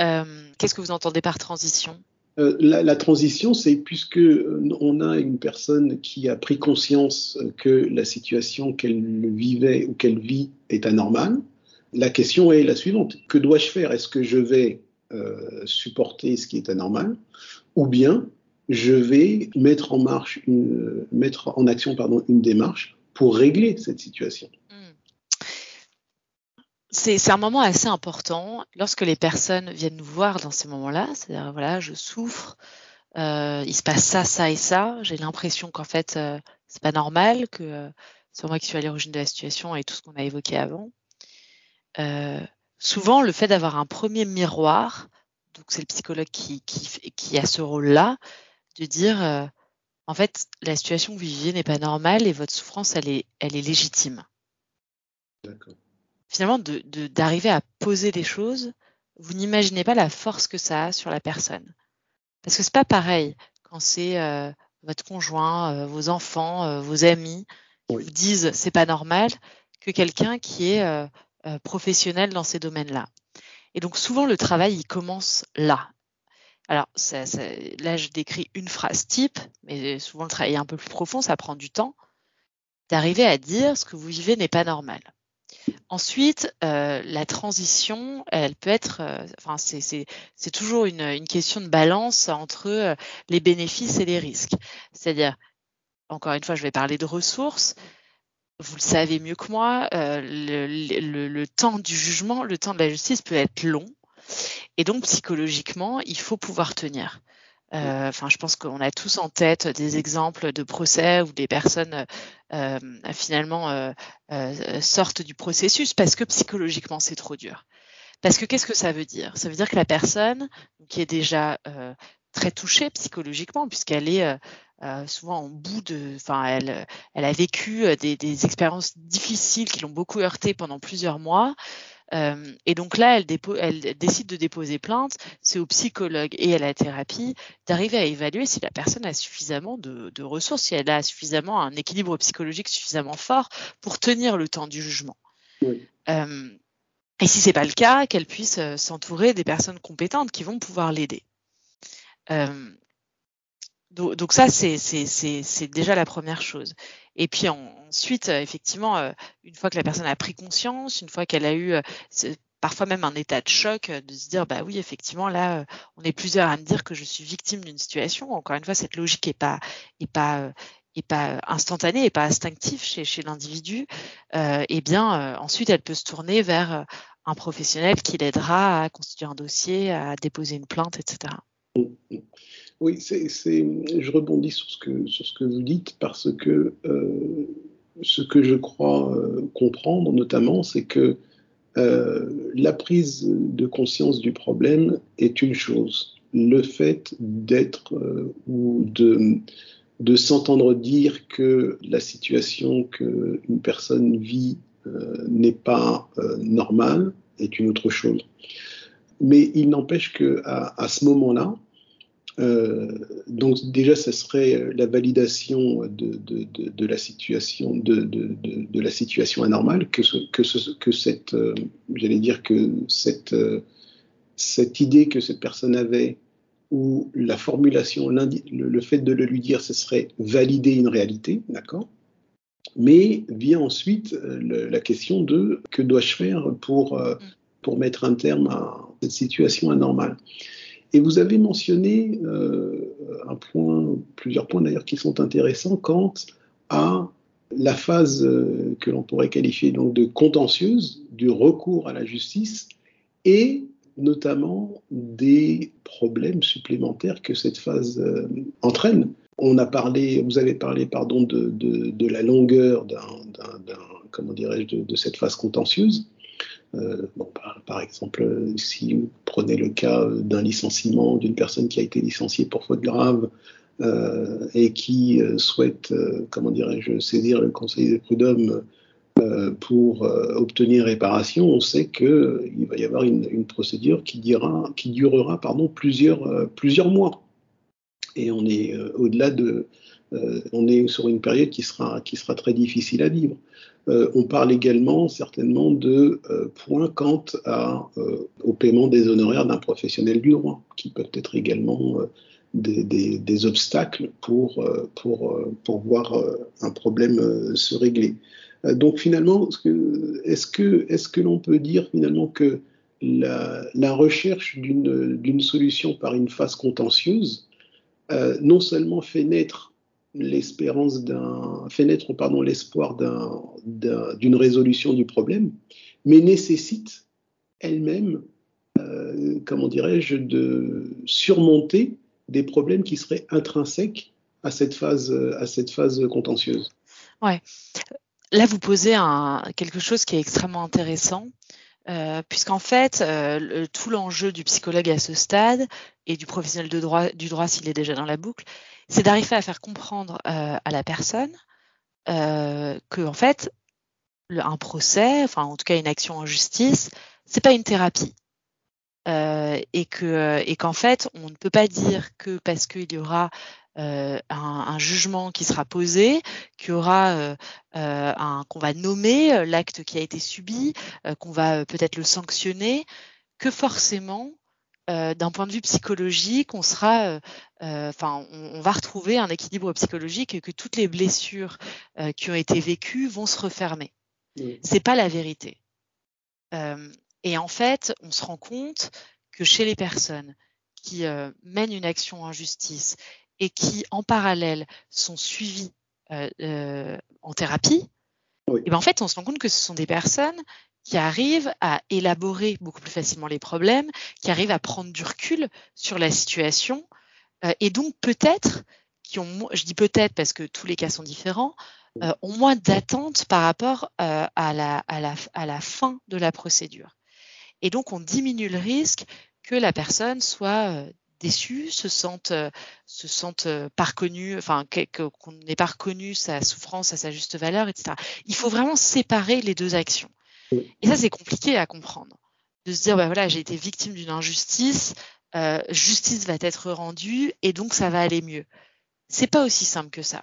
Euh, Qu'est-ce que vous entendez par transition? Euh, la, transition, c'est puisque euh, on a une personne qui a pris conscience que la situation qu'elle vivait ou qu'elle vit est anormale. La question est la suivante. Que dois-je faire? Est-ce que je vais supporter ce qui est anormal, ou bien je vais mettre en marche, une, mettre en action une démarche pour régler cette situation c'est un moment assez important lorsque les personnes viennent nous voir dans ces moments-là, c'est-à-dire voilà, je souffre, euh, il se passe ça, ça et ça, j'ai l'impression qu'en fait euh, c'est pas normal, que euh, c'est moi qui suis à l'origine de la situation et tout ce qu'on a évoqué avant. Souvent, le fait d'avoir un premier miroir, donc c'est le psychologue qui, a ce rôle-là, de dire en fait la situation que vous vivez n'est pas normale et votre souffrance elle est, elle est légitime. Finalement d'arriver de, à poser des choses, vous n'imaginez pas la force que ça a sur la personne. Parce que c'est pas pareil quand c'est euh, votre conjoint, euh, vos enfants, euh, vos amis qui vous disent c'est pas normal que quelqu'un qui est euh, euh, professionnel dans ces domaines-là. Et donc souvent le travail il commence là. Alors ça, ça, là je décris une phrase type, mais souvent le travail est un peu plus profond, ça prend du temps d'arriver à dire ce que vous vivez n'est pas normal. Ensuite, euh, la transition, elle peut être, euh, c'est toujours une, question de balance entre euh, les bénéfices et les risques. C'est-à-dire, encore une fois, je vais parler de ressources. Vous le savez mieux que moi, le, temps du jugement, le temps de la justice peut être long. Et donc, psychologiquement, il faut pouvoir tenir. Euh, enfin, je pense qu'on a tous en tête des exemples de procès où des personnes euh, finalement sortent du processus parce que psychologiquement c'est trop dur. Parce que qu'est-ce que ça veut dire? Ça veut dire que la personne qui est déjà très touchée psychologiquement puisqu'elle est euh, souvent en bout de, enfin, elle, a vécu euh, des, des expériences difficiles qui l'ont beaucoup heurtée pendant plusieurs mois. Euh, et donc là, elle, elle, décide de déposer plainte. C'est au psychologue et à la thérapie d'arriver à évaluer si la personne a suffisamment de, de, ressources, si elle a suffisamment un équilibre psychologique suffisamment fort pour tenir le temps du jugement. Oui. Euh, et si c'est pas le cas, qu'elle puisse euh, s'entourer des personnes compétentes qui vont pouvoir l'aider. Euh, donc, ça, c'est déjà la première chose. Et puis ensuite, euh, effectivement, euh, une fois que la personne a pris conscience, une fois qu'elle a eu euh, parfois même un état de choc, de se dire, bah oui, effectivement, là, on est plusieurs à me dire que je suis victime d'une situation. Encore une fois, cette logique n'est pas, est pas, est pas instantanée, et pas instinctive chez, l'individu. Euh, et bien, ensuite, elle peut se tourner vers un professionnel qui l'aidera à constituer un dossier, à déposer une plainte, etc. Oui, je rebondis sur ce, que, sur ce que vous dites parce que euh, ce que je crois euh, comprendre notamment, c'est que euh, la prise de conscience du problème est une chose. Le fait d'être ou de, de s'entendre dire que la situation qu'une personne vit n'est pas normale est une autre chose. Mais il n'empêche qu'à à ce moment-là, donc déjà, ce serait la validation de, de, de, de la situation de, la situation anormale que, ce, que, ce, que cette, euh, j'allais dire que cette, euh, cette idée que cette personne avait ou la formulation, le, fait de le lui dire, ce serait valider une réalité, d'accord? Mais vient ensuite la question de que dois-je faire pour, pour mettre un terme à cette situation anormale? Et vous avez mentionné euh, un point, plusieurs points d'ailleurs qui sont intéressants quant à la phase euh, que l'on pourrait qualifier donc de contentieuse du recours à la justice et notamment des problèmes supplémentaires que cette phase euh, entraîne. On a parlé, vous avez parlé pardon de, de, la longueur d'un, comment dirais-je de, cette phase contentieuse. Euh, par, exemple, si vous prenez le cas d'un licenciement d'une personne qui a été licenciée pour faute grave euh, et qui euh, souhaite, comment dirais-je, saisir le Conseil des prud'hommes pour obtenir réparation, on sait qu'il va y avoir une, procédure qui, dira, qui durera plusieurs, plusieurs mois. Et on est au-delà de, on est sur une période qui sera, très difficile à vivre. Euh, on parle également certainement de euh, points quant à, euh, au paiement des honoraires d'un professionnel du droit, qui peuvent être également des, obstacles pour, voir un problème se régler. donc finalement, est-ce que, est que l'on peut dire finalement que la recherche d'une solution par une phase contentieuse non seulement fait naître l'espérance d'un, fait naître pardon l'espoir d'une résolution du problème, mais nécessite elle-même, euh, comment dirais-je, de surmonter des problèmes qui seraient intrinsèques à cette phase, à cette phase contentieuse. Ouais. Là, vous posez quelque chose qui est extrêmement intéressant. Euh, puisqu'en fait, euh, tout l'enjeu du psychologue à ce stade et du professionnel de droit, du droit s'il est déjà dans la boucle, c'est d'arriver à faire comprendre euh, à la personne que en fait un procès, enfin en tout cas une action en justice, c'est pas une thérapie. Euh, et que et qu'en fait on ne peut pas dire que parce qu'il y aura euh, un, un, jugement qui sera posé, qu'il y aura euh, euh un qu'on va nommer l'acte qui a été subi, qu'on va peut-être le sanctionner, que forcément euh, d'un point de vue psychologique, on sera, euh, euh, enfin, on, va retrouver un équilibre psychologique et que toutes les blessures qui ont été vécues vont se refermer. C'est pas la vérité. Et en fait, on se rend compte que chez les personnes qui mènent une action en justice et qui, en parallèle, sont suivies en thérapie, et eh ben en fait, on se rend compte que ce sont des personnes qui arrivent à élaborer beaucoup plus facilement les problèmes, qui arrivent à prendre du recul sur la situation, et donc peut-être qui ont, je dis peut-être parce que tous les cas sont différents, ont moins d'attentes par rapport à, la, à, la, à la fin de la procédure. Et donc on diminue le risque que la personne soit déçue, se sente, se sente pas reconnue, enfin qu'on n'ait pas reconnu sa souffrance à sa juste valeur, etc. Il faut vraiment séparer les deux actions. Et ça, c'est compliqué à comprendre. De se dire, bah voilà, j'ai été victime d'une injustice, euh, justice va être rendue et donc ça va aller mieux. C'est pas aussi simple que ça.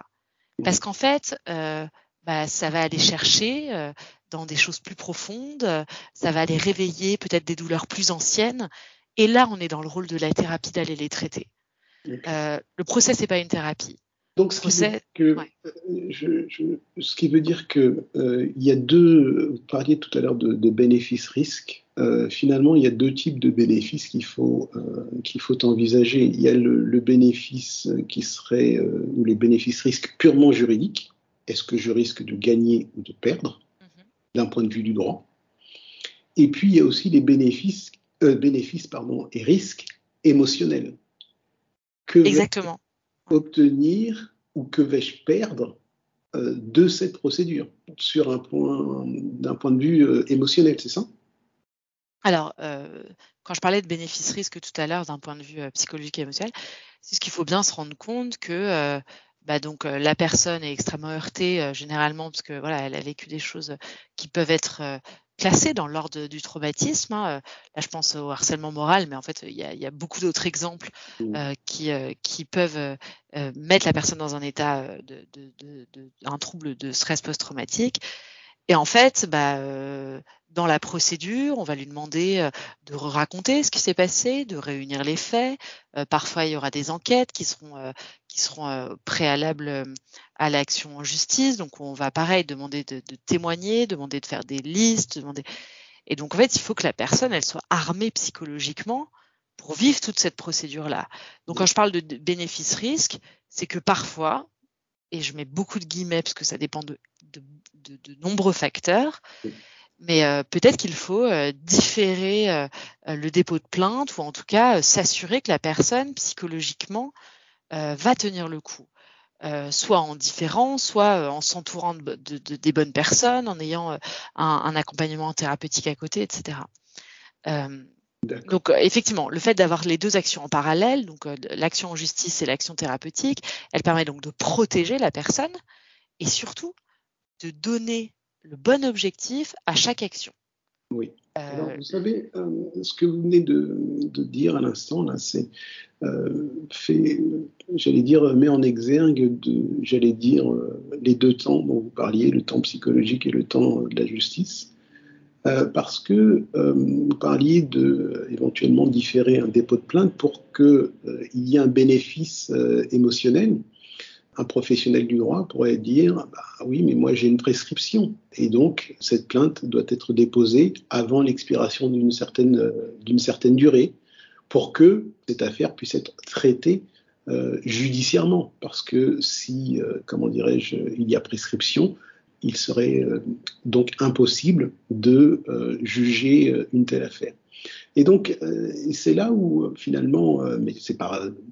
Parce qu'en fait, euh, bah, ça va aller chercher euh, dans des choses plus profondes, ça va aller réveiller peut-être des douleurs plus anciennes. Et là, on est dans le rôle de la thérapie d'aller les traiter. Euh, le procès, c'est pas une thérapie. Donc, ce, qui, veut que, euh, ce qui veut dire que euh, il y a deux. Vous parliez tout à l'heure de, bénéfices-risques. Euh, finalement, il y a deux types de bénéfices qu'il faut qu'il faut envisager. Il y a le, bénéfice qui serait ou les bénéfices-risques purement juridiques. Est-ce que je risque de gagner ou de perdre mhm. d'un point de vue du droit Et puis il y a aussi les bénéfices bénéfices pardon et risques émotionnels. Que Exactement obtenir ou que vais-je perdre euh, de cette procédure sur un point d'un point de vue euh, émotionnel, c'est ça? Alors, euh, quand je parlais de bénéfice-risque tout à l'heure d'un point de vue psychologique et émotionnel, c'est ce qu'il faut bien se rendre compte que bah donc la personne est extrêmement heurtée généralement parce que voilà elle a vécu des choses qui peuvent être classé dans l'ordre du traumatisme. Hein. Là, je pense au harcèlement moral, mais en fait, il y a, beaucoup d'autres exemples mmh. euh, qui, euh, qui peuvent euh, mettre la personne dans un état de, un trouble de stress post-traumatique. Et en fait, bah, dans la procédure, on va lui demander de raconter ce qui s'est passé, de réunir les faits. parfois, il y aura des enquêtes qui seront, qui seront préalables à l'action en justice. Donc, on va pareil demander de, témoigner, demander de faire des listes, demander. Et donc, en fait, il faut que la personne, elle soit armée psychologiquement pour vivre toute cette procédure-là. Donc, quand je parle de bénéfice-risque, c'est que parfois, et je mets beaucoup de guillemets parce que ça dépend de, de, nombreux facteurs. Mais euh, peut-être qu'il faut euh, différer euh, le dépôt de plainte ou en tout cas s'assurer que la personne psychologiquement va tenir le coup. soit en différant, soit en s'entourant de, des bonnes personnes, en ayant un, accompagnement thérapeutique à côté, etc. donc effectivement, le fait d'avoir les deux actions en parallèle, donc l'action en justice et l'action thérapeutique, elle permet donc de protéger la personne et surtout de donner le bon objectif à chaque action. Oui. Euh, Alors, vous savez, euh, ce que vous venez de, dire à l'instant, là, c'est euh, fait, j'allais dire, met en exergue, de, j'allais dire, les deux temps dont vous parliez, le temps psychologique et le temps de la justice. Parce que vous parliez de éventuellement différer un dépôt de plainte pour qu'il y ait un bénéfice émotionnel un professionnel du droit pourrait dire bah oui, mais moi j'ai une prescription et donc cette plainte doit être déposée avant l'expiration d'une certaine, d'une certaine durée pour que cette affaire puisse être traitée euh, judiciairement. Parce que si, euh, comment dirais-je, il y a prescription, il serait euh, donc impossible de juger une telle affaire. Et donc, euh, c'est là où finalement, euh, mais c'est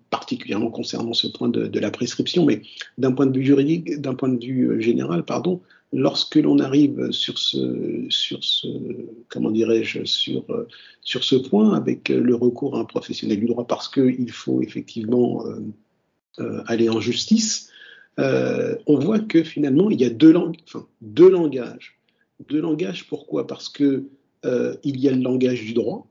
particulièrement concernant ce point de, la prescription, mais d'un point de vue juridique, d'un point de vue euh, général, pardon, lorsque l'on arrive sur ce, sur ce, comment dirais-je, sur, sur ce point avec le recours à un professionnel du droit, parce qu'il faut effectivement aller en justice, on voit que finalement, il y a deux, deux langages. Deux langages, pourquoi? Parce que il y a le langage du droit,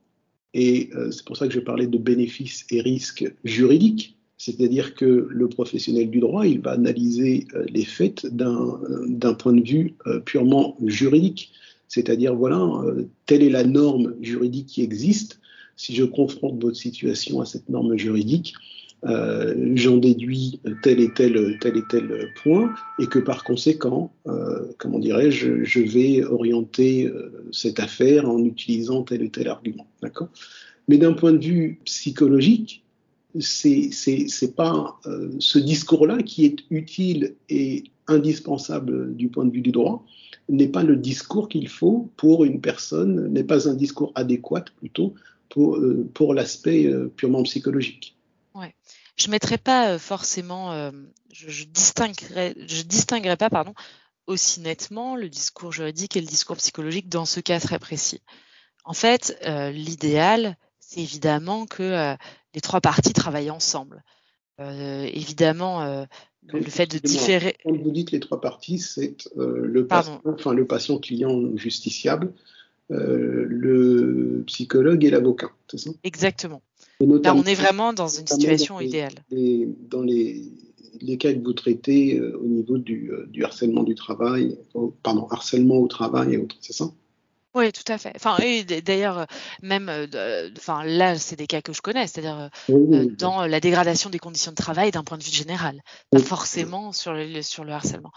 et euh, c'est pour ça que je parlais de bénéfices et risques juridiques, c'est-à-dire que le professionnel du droit, il va analyser euh, les faits d'un point de vue euh, purement juridique, c'est-à-dire voilà, telle est la norme juridique qui existe. Si je confronte votre situation à cette norme juridique, euh, j'en déduis tel et tel, tel et tel point, et que par conséquent, euh, comment dirais-je, je vais orienter euh, cette affaire en utilisant tel et tel argument. D'accord? Mais d'un point de vue psychologique, c'est pas ce discours-là qui est utile et indispensable du point de vue du droit n'est pas le discours qu'il faut pour une personne, n'est pas un discours adéquat plutôt pour l'aspect purement psychologique. Je ne mettrais pas forcément, je, je, distinguerais, je distinguerais pas, pardon, aussi nettement le discours juridique et le discours psychologique dans ce cas très précis. En fait, l'idéal, c'est évidemment que les trois parties travaillent ensemble. évidemment, le, fait de différer. Quand vous dites les trois parties, c'est le, patient, enfin, le patient client justiciable, le psychologue et l'avocat, c'est ça? Exactement. Là, on est vraiment dans une situation idéale. dans les, les, cas que vous traitez euh, au niveau du, euh, du, harcèlement du travail, pardon, harcèlement au travail et autres, c'est ça? Oui, tout à fait. Enfin, d'ailleurs, même, euh, enfin, là, c'est des cas que je connais, c'est-à-dire dans la dégradation des conditions de travail d'un point de vue général, pas forcément sur le, sur le harcèlement.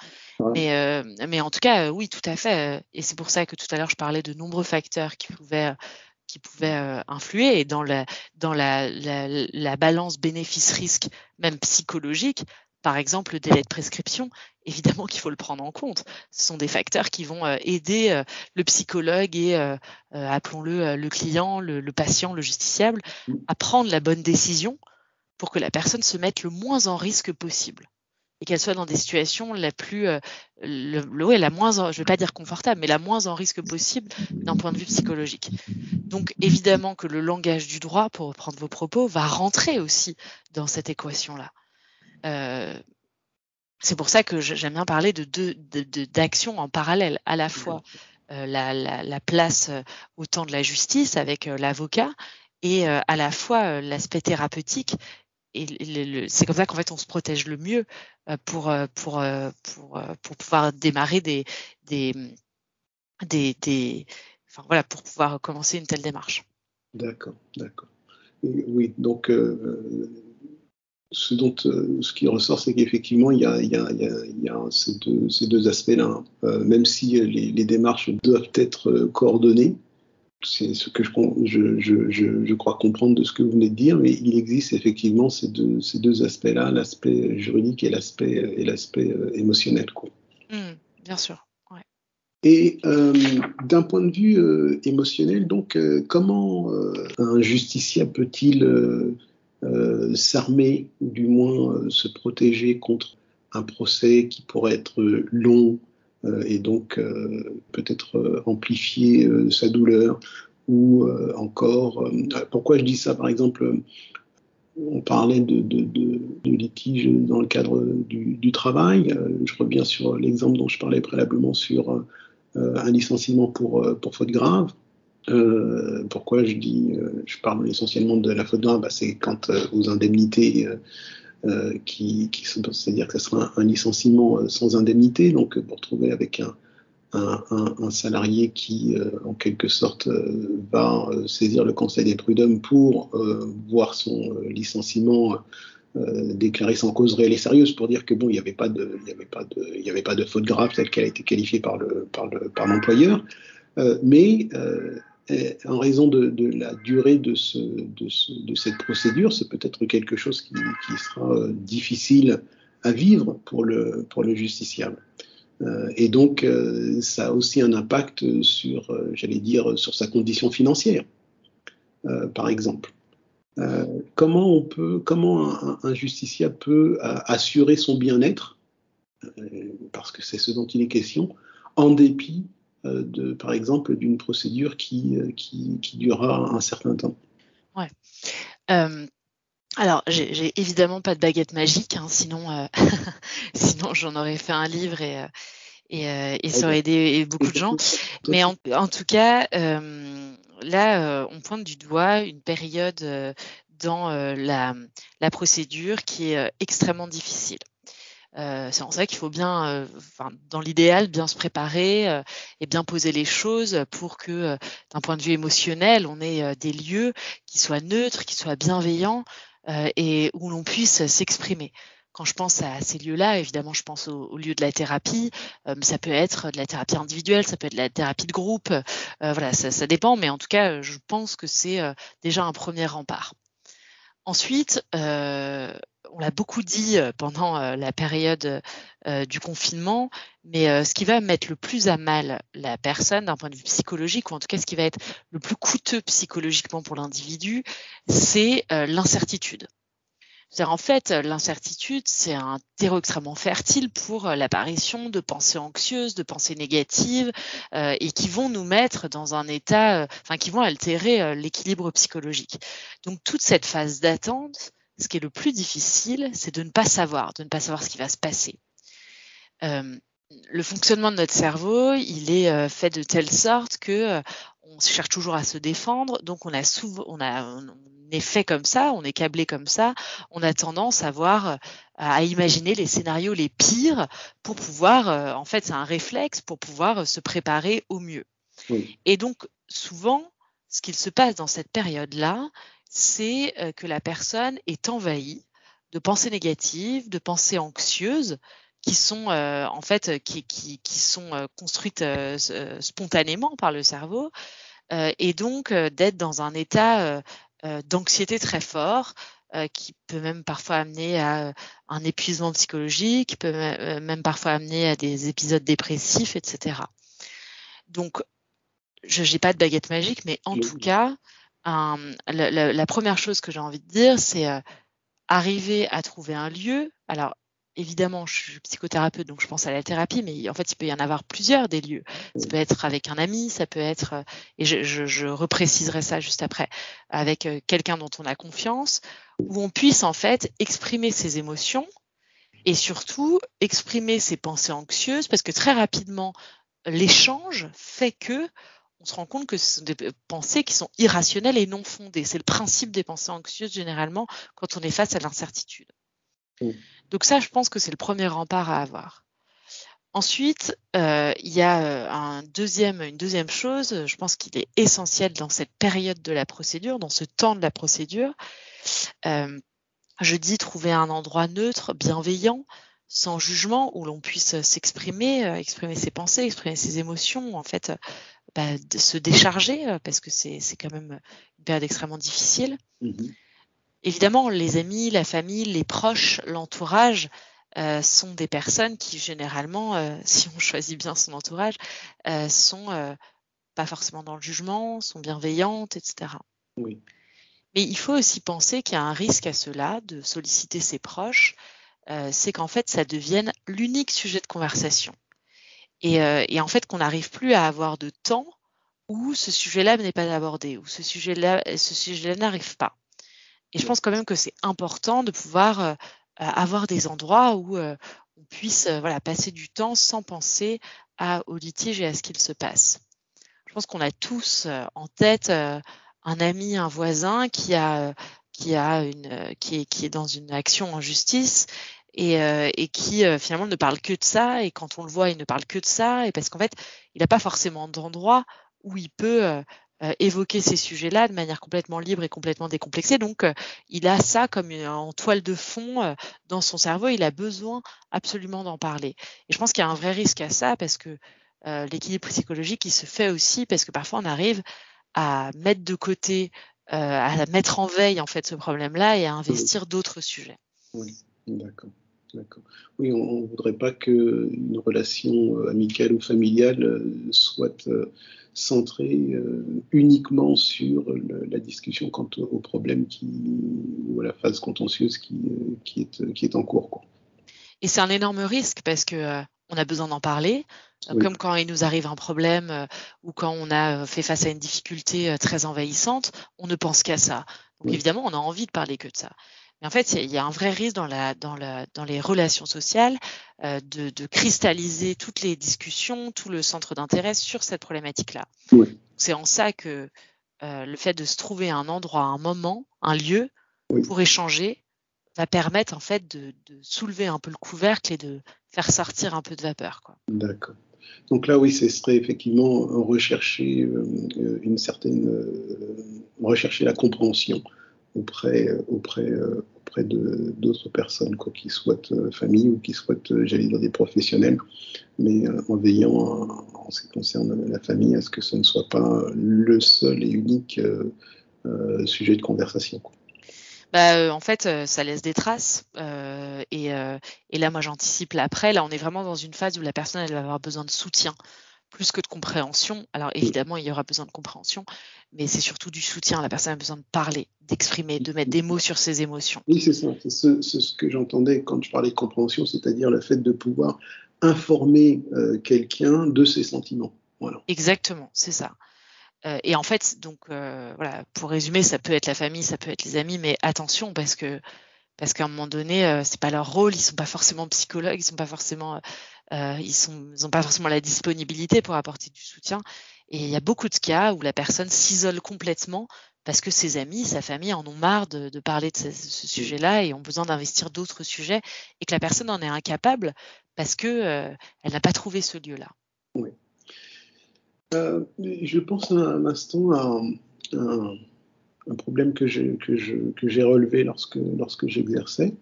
Mais, mais en tout cas, oui, tout à fait. Et c'est pour ça que tout à l'heure, je parlais de nombreux facteurs qui pouvaient qui pouvaient euh, influer et dans la, balance bénéfice-risque, même psychologique, par exemple, le délai de prescription, évidemment qu'il faut le prendre en compte. Ce sont des facteurs qui vont euh, aider euh, le psychologue et, appelons-le, le client, le, patient, le justiciable, à prendre la bonne décision pour que la personne se mette le moins en risque possible et qu'elle soit dans des situations la plus, euh, le, la moins, je vais pas dire confortable, mais la moins en risque possible d'un point de vue psychologique. Donc évidemment que le langage du droit, pour reprendre vos propos, va rentrer aussi dans cette équation-là. Euh, c'est pour ça que j'aime bien parler de deux d'actions en parallèle, à la fois euh, la, la, place au temps de la justice avec l'avocat et à la fois l'aspect thérapeutique et c'est comme ça qu'en fait on se protège le mieux euh, pour euh, pour euh, pour pour pouvoir démarrer des des des, des enfin voilà pour pouvoir commencer une telle démarche. D'accord, d'accord. Oui, donc ce dont ce qui ressort, c'est qu'effectivement il y a il y a, il y a, ces deux, ces deux aspects-là, même si les, les, démarches doivent être coordonnées c'est ce que je, je, je, je, crois comprendre de ce que vous venez de dire, mais il existe effectivement ces deux, ces deux aspects-là, l'aspect juridique et l'aspect et l'aspect euh, émotionnel. Quoi. Mmh, bien sûr. Ouais. Et euh, d'un point de vue euh, émotionnel, donc, euh, comment un justiciable peut-il s'armer ou du moins se protéger contre un procès qui pourrait être long, et donc euh, peut-être euh, amplifier sa douleur ou encore pourquoi je dis ça par exemple on parlait de, de, de, de, litige dans le cadre du, travail. je reviens sur l'exemple dont je parlais préalablement sur un licenciement pour, faute grave. Euh, pourquoi je dis, je parle essentiellement de la faute grave, bah, c'est quand aux indemnités euh, qui, qui c'est-à-dire que ce sera un, licenciement euh, sans indemnité, donc pour trouver avec un, salarié qui, euh, en quelque sorte, va saisir le Conseil des prud'hommes pour voir son licenciement déclaré sans cause réelle et sérieuse, pour dire que bon, il n'y avait pas de, il avait pas de, il avait pas de faute grave telle qu'elle a été qualifiée par le, par le, par l'employeur, mais en raison de, la durée de, ce, de, cette procédure, c'est peut-être quelque chose qui, sera euh, difficile à vivre pour le, justiciable. Euh, et donc, euh, ça a aussi un impact sur, j'allais dire, sur sa condition financière, par exemple. comment un, justiciable peut assurer son bien-être, parce que c'est ce dont il est question, en dépit de, par exemple, d'une procédure qui, euh, qui, qui, durera un certain temps. Ouais. Euh, alors, j'ai évidemment pas de baguette magique, hein, sinon, euh, (laughs) sinon j'en aurais fait un livre et, et, et ça aurait aidé beaucoup de gens. Mais en, en tout cas, euh, là, on pointe du doigt une période dans la, la, procédure qui est extrêmement difficile. Euh, c'est en ça qu'il faut bien, euh, dans l'idéal, bien se préparer euh, et bien poser les choses pour que, d'un point de vue émotionnel, on ait des lieux qui soient neutres, qui soient bienveillants et où l'on puisse s'exprimer. Quand je pense à ces lieux-là, évidemment, je pense au, au, lieu de la thérapie. ça peut être de la thérapie individuelle, ça peut être de la thérapie de groupe. voilà, ça, ça, dépend, mais en tout cas, je pense que c'est déjà un premier rempart. Ensuite, euh, on l'a beaucoup dit euh, pendant euh, la période euh, du confinement, mais ce qui va mettre le plus à mal la personne d'un point de vue psychologique, ou en tout cas ce qui va être le plus coûteux psychologiquement pour l'individu, c'est l'incertitude. en fait, l'incertitude, c'est un terreau extrêmement fertile pour l'apparition de pensées anxieuses, de pensées négatives, et qui vont nous mettre dans un état, enfin, qui vont altérer l'équilibre psychologique. Donc, toute cette phase d'attente, ce qui est le plus difficile, c'est de ne pas savoir, de ne pas savoir ce qui va se passer. le fonctionnement de notre cerveau, il est fait de telle sorte que on cherche toujours à se défendre, donc on a souvent, on a, on est fait comme ça, on est câblé comme ça, on a tendance à voir, à imaginer les scénarios les pires pour pouvoir, euh, en fait, c'est un réflexe pour pouvoir se préparer au mieux. Et donc souvent, ce qu'il se passe dans cette période-là, c'est euh, que la personne est envahie de pensées négatives, de pensées anxieuses, qui sont euh, en fait qui, qui, qui sont euh, construites euh, spontanément par le cerveau et donc d'être dans un état d'anxiété très fort qui peut même parfois amener à un épuisement psychologique, qui peut même parfois amener à des épisodes dépressifs, etc. Donc, je n'ai pas de baguette magique, mais en tout cas, la, première chose que j'ai envie de dire, c'est arriver à trouver un lieu. Alors, évidemment, je suis psychothérapeute, donc je pense à la thérapie, mais en fait, il peut y en avoir plusieurs des lieux. Ça peut être avec un ami, ça peut être, euh, et je, je, je repréciserai ça juste après, avec euh, quelqu'un dont on a confiance, où on puisse en fait exprimer ses émotions et surtout exprimer ses pensées anxieuses, parce que très rapidement, l'échange fait que on se rend compte que ce sont des pensées qui sont irrationnelles et non fondées. C'est le principe des pensées anxieuses généralement quand on est face à l'incertitude. Donc ça, je pense que c'est le premier rempart à avoir. Ensuite, euh, il y a euh, un deuxième, une deuxième chose, je pense qu'il est essentiel dans cette période de la procédure, dans ce temps de la procédure. Euh, je dis trouver un endroit neutre, bienveillant, sans jugement, où l'on puisse s'exprimer, exprimer ses pensées, exprimer ses émotions, en fait, bah, se décharger, parce que c'est quand même une période extrêmement difficile. Mm-hmm. Évidemment, les amis, la famille, les proches, l'entourage euh, sont des personnes qui généralement, euh, (laughs) si on choisit bien son entourage, euh, sont euh, pas forcément dans le jugement, sont bienveillantes, etc. Oui. Mais il faut aussi penser qu'il y a un risque à cela de solliciter ses proches, euh, c'est qu'en fait ça devienne l'unique sujet de conversation. Et, et en fait qu'on n'arrive plus à avoir de temps où ce sujet-là n'est pas abordé, où ce sujet-là, ce sujet-là n'arrive pas. Et je pense quand même que c'est important de pouvoir euh, avoir des endroits où euh, on puisse euh, voilà, passer du temps sans penser à, au litige et à ce qu'il se passe. Je pense qu'on a tous en tête un ami, un voisin qui a qui a une qui est, qui est dans une action en justice et, et qui finalement ne parle que de ça et quand on le voit il ne parle que de ça et parce qu'en fait il n'a pas forcément d'endroit où il peut euh, évoquer ces sujets-là de manière complètement libre et complètement décomplexée. Donc, euh, il a ça comme en toile de fond euh, dans son cerveau. Il a besoin absolument d'en parler. Et je pense qu'il y a un vrai risque à ça parce que l'équilibre psychologique, il se fait aussi parce que parfois on arrive à mettre de côté, à mettre en veille en fait ce problème-là et à investir d'autres sujets. Oui, d'accord. D'accord. Oui, on ne voudrait pas qu'une relation amicale ou familiale soit centré euh, uniquement sur le, la discussion quant au, problème qui, ou à la phase contentieuse qui, euh, qui, est, qui est en cours. Quoi. Et c'est un énorme risque parce que euh, on a besoin d'en parler. Oui. Comme quand il nous arrive un problème euh, ou quand on a fait face à une difficulté très envahissante, on ne pense qu'à ça. Donc oui. évidemment, on a envie de parler que de ça. Mais en fait, il y a un vrai risque dans, la, dans, la, dans les relations sociales euh, de, de, cristalliser toutes les discussions, tout le centre d'intérêt sur cette problématique-là. Oui. C'est en ça que euh, le fait de se trouver un endroit, un moment, un lieu oui. pour échanger va permettre en fait de, de, soulever un peu le couvercle et de faire sortir un peu de vapeur. D'accord. Donc là, oui, ce serait effectivement rechercher euh, une certaine, rechercher la compréhension auprès, auprès, auprès d'autres personnes, quoi, qui soient euh, famille ou qui soient, euh, j'allais dire, des professionnels, mais en veillant en ce qui concerne la famille à ce que ce ne soit pas le seul et unique euh, sujet de conversation. Bah, en fait, ça laisse des traces. Euh, et, euh, et, là, moi, j'anticipe l'après. Là, on est vraiment dans une phase où la personne, elle va avoir besoin de soutien plus que de compréhension. Alors évidemment, il y aura besoin de compréhension, mais c'est surtout du soutien. La personne a besoin de parler, d'exprimer, de mettre des mots sur ses émotions. Oui, c'est ça. C'est ce, que j'entendais quand je parlais de compréhension, c'est-à-dire le fait de pouvoir informer euh, quelqu'un de ses sentiments. Voilà. Exactement, c'est ça. Euh, et en fait, donc euh, voilà, pour résumer, ça peut être la famille, ça peut être les amis, mais attention parce que parce qu'à un moment donné, c'est pas leur rôle, ils sont pas forcément psychologues, ils sont pas forcément euh, ils n'ont pas forcément la disponibilité pour apporter du soutien. Et il y a beaucoup de cas où la personne s'isole complètement parce que ses amis, sa famille en ont marre de, parler de ce, sujet-là et ont besoin d'investir d'autres sujets et que la personne en est incapable parce que euh, n'a pas trouvé ce lieu-là. Oui. Euh, je pense un instant à un, problème que j'ai relevé lorsque j'exerçais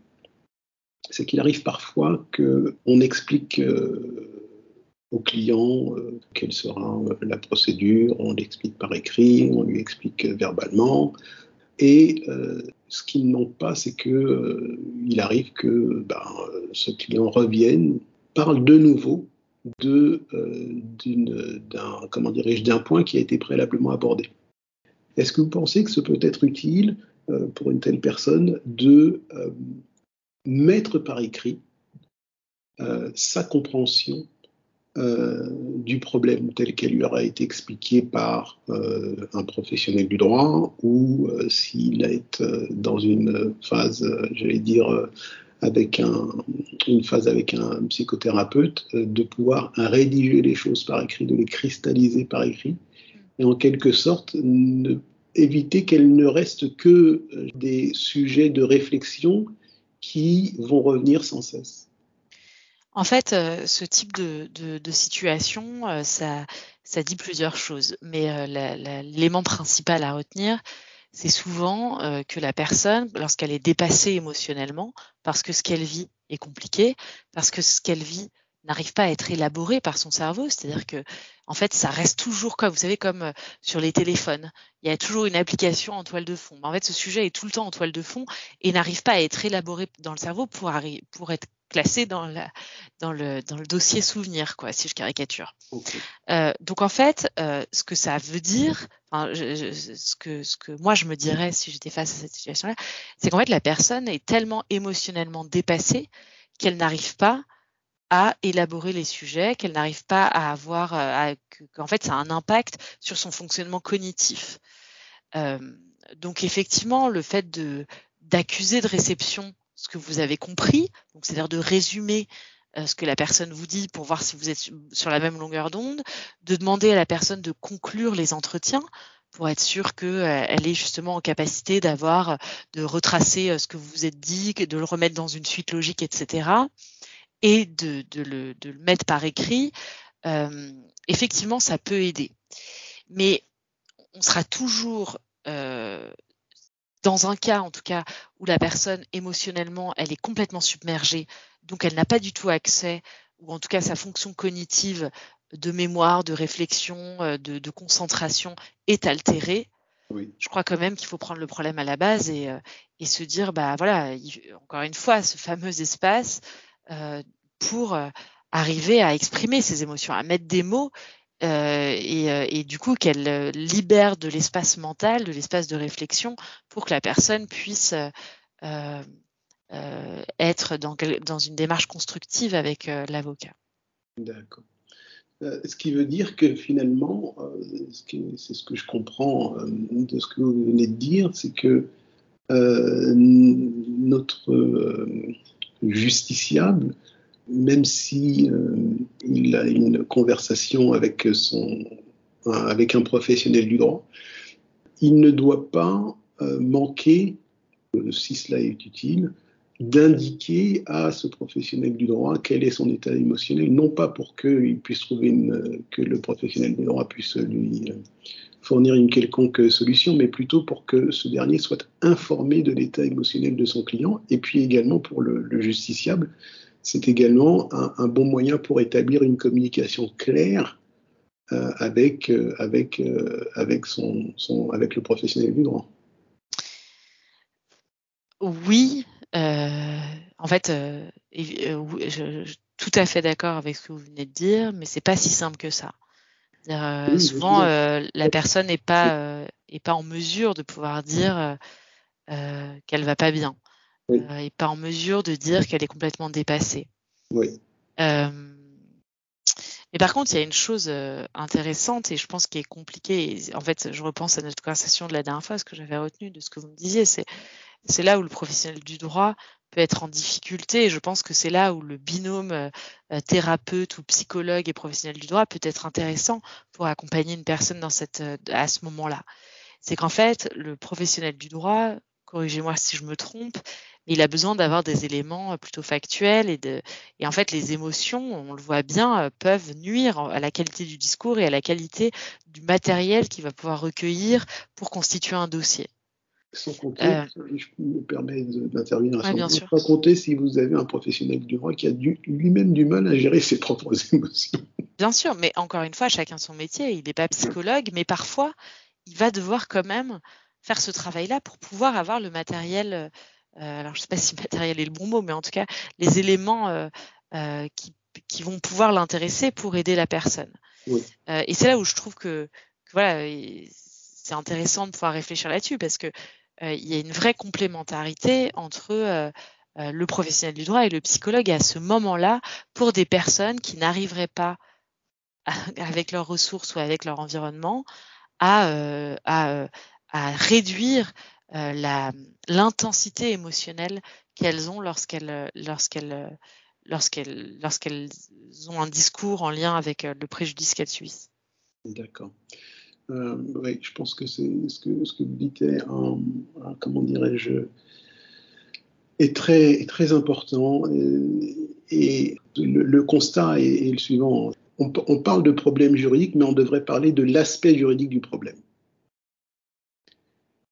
c'est qu'il arrive parfois qu'on explique euh, au client euh, quelle sera euh, la procédure, on l'explique par écrit, on lui explique verbalement, et ce qu'il ne manque pas, c'est qu'il arrive que ben, ce client revienne, parle de nouveau d'un point qui a été préalablement abordé. Est-ce que vous pensez que ce peut être utile pour une telle personne de mettre par écrit euh, sa compréhension euh, du problème tel qu'elle lui aura été expliquée par euh, un professionnel du droit ou s'il est dans une phase, j'allais dire, avec un, une phase avec un psychothérapeute, de pouvoir rédiger les choses par écrit, de les cristalliser par écrit, et en quelque sorte éviter qu'elles ne restent que des sujets de réflexion qui vont revenir sans cesse. En fait, euh, ce type de, situation, euh, ça, dit plusieurs choses. Mais euh, l'élément principal à retenir, c'est souvent que la personne, lorsqu'elle est dépassée émotionnellement, parce que ce qu'elle vit est compliqué, parce que ce qu'elle vit n'arrive pas à être élaboré par son cerveau, c'est-à-dire que en fait ça reste toujours comme vous savez comme euh, sur les téléphones, il y a toujours une application en toile de fond. en fait ce sujet est tout le temps en toile de fond et n'arrive pas à être élaboré dans le cerveau pour pour être classé dans, la, dans, le, dans le dossier souvenir, quoi, si je caricature. Euh, donc en fait, euh, ce que ça veut dire, enfin, ce, que, ce que moi je me dirais si j'étais face à cette situation-là, c'est qu'en fait la personne est tellement émotionnellement dépassée qu'elle n'arrive pas à élaborer les sujets, qu'elle n'arrive pas à avoir, euh, qu'en fait, ça a un impact sur son fonctionnement cognitif. Euh, donc effectivement, le fait d'accuser de réception ce que vous avez compris, c'est-à-dire de résumer euh, ce que la personne vous dit pour voir si vous êtes sur la même longueur d'onde, de demander à la personne de conclure les entretiens pour être sûr qu'elle est justement en capacité d'avoir, de retracer ce que vous vous êtes dit, de le remettre dans une suite logique, etc et de, le, mettre par écrit, euh, effectivement, ça peut aider. Mais on sera toujours euh, dans un cas, en tout cas, où la personne émotionnellement, elle est complètement submergée, donc elle n'a pas du tout accès, ou en tout cas sa fonction cognitive de mémoire, de réflexion, euh, de, concentration est altérée. Je crois quand même qu'il faut prendre le problème à la base et, se dire, bah voilà, encore une fois, ce fameux espace, pour euh, arriver à exprimer ses émotions, à mettre des mots euh, et, du coup qu'elle libère de l'espace mental, de l'espace de réflexion pour que la personne puisse être dans, dans, une démarche constructive avec l'avocat. D'accord. ce qui veut dire que finalement, c'est ce que je comprends de ce que vous venez de dire, c'est que notre justiciable, même si euh, il a une conversation avec son un professionnel du droit, il ne doit pas euh, manquer, euh, si cela est utile, d'indiquer à ce professionnel du droit quel est son état émotionnel, non pas pour puisse trouver que le professionnel du droit puisse lui fournir une quelconque solution, mais plutôt pour que ce dernier soit informé de l'état émotionnel de son client, et puis également pour le, justiciable, c'est également un, bon moyen pour établir une communication claire euh, avec, euh, avec, euh, avec, le professionnel du droit. Oui, en fait, je, tout à fait d'accord avec ce que vous venez de dire, mais c'est pas si simple que ça. Souvent, la personne n'est pas, est pas en mesure de pouvoir dire qu'elle va pas bien, et pas en mesure de dire qu'elle est complètement dépassée. Oui. Mais par contre, il y a une chose intéressante et je pense qui est compliquée. En fait, je repense à notre conversation de la dernière fois, ce que j'avais retenu de ce que vous me disiez, c'est c'est là où le professionnel du droit peut être en difficulté. Et je pense que c'est là où le binôme euh, thérapeute ou psychologue et professionnel du droit peut être intéressant pour accompagner une personne dans cette, euh, à ce moment-là. C'est qu'en fait, le professionnel du droit, corrigez-moi si je me trompe, il a besoin d'avoir des éléments euh, plutôt factuels et, de, et en fait, les émotions, on le voit bien, peuvent nuire à la qualité du discours et à la qualité du matériel qu'il va pouvoir recueillir pour constituer un dossier. Sans compter, euh, je me permets d'intervenir à sans, compter si vous avez un professionnel du droit qui a lui-même du mal à gérer ses propres (laughs) émotions. Bien sûr, mais encore une fois, chacun son métier. Il n'est pas psychologue, mais parfois, il va devoir quand même faire ce travail-là pour pouvoir avoir le matériel. Euh, alors, je ne sais pas (laughs) si matériel est le bon mot, mais en tout cas, les éléments euh, qui, qui, vont pouvoir l'intéresser pour aider la personne. Oui. et c'est là où je trouve que, que voilà, c'est intéressant de pouvoir réfléchir là-dessus parce que euh, il y a une vraie complémentarité entre euh, euh, le professionnel du droit et le psychologue à ce moment-là pour des personnes qui n'arriveraient pas (laughs) avec leurs ressources ou avec leur environnement à, réduire l'intensité émotionnelle qu'elles ont lorsqu'elles lorsqu'elles ont un discours en lien avec le préjudice qu'elles subissent. D'accord. Euh, oui, je pense que c'est ce que, ce que dites est, très, important. Et, le, constat est, le suivant. On, parle de problème juridique, mais on devrait parler de l'aspect juridique du problème.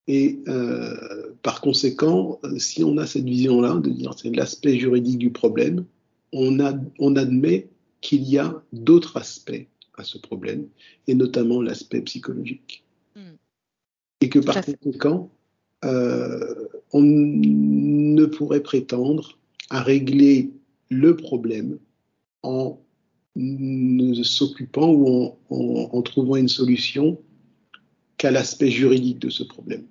Et euh, par conséquent, si on a cette vision-là, de dire c'est l'aspect juridique du problème, on admet qu'il y a d'autres aspects à ce problème, et notamment l'aspect psychologique. Hmm. Et que par conséquent, euh, on ne pourrait prétendre à régler le problème en s'occupant ou en, trouvant une solution qu'à l'aspect juridique de ce problème.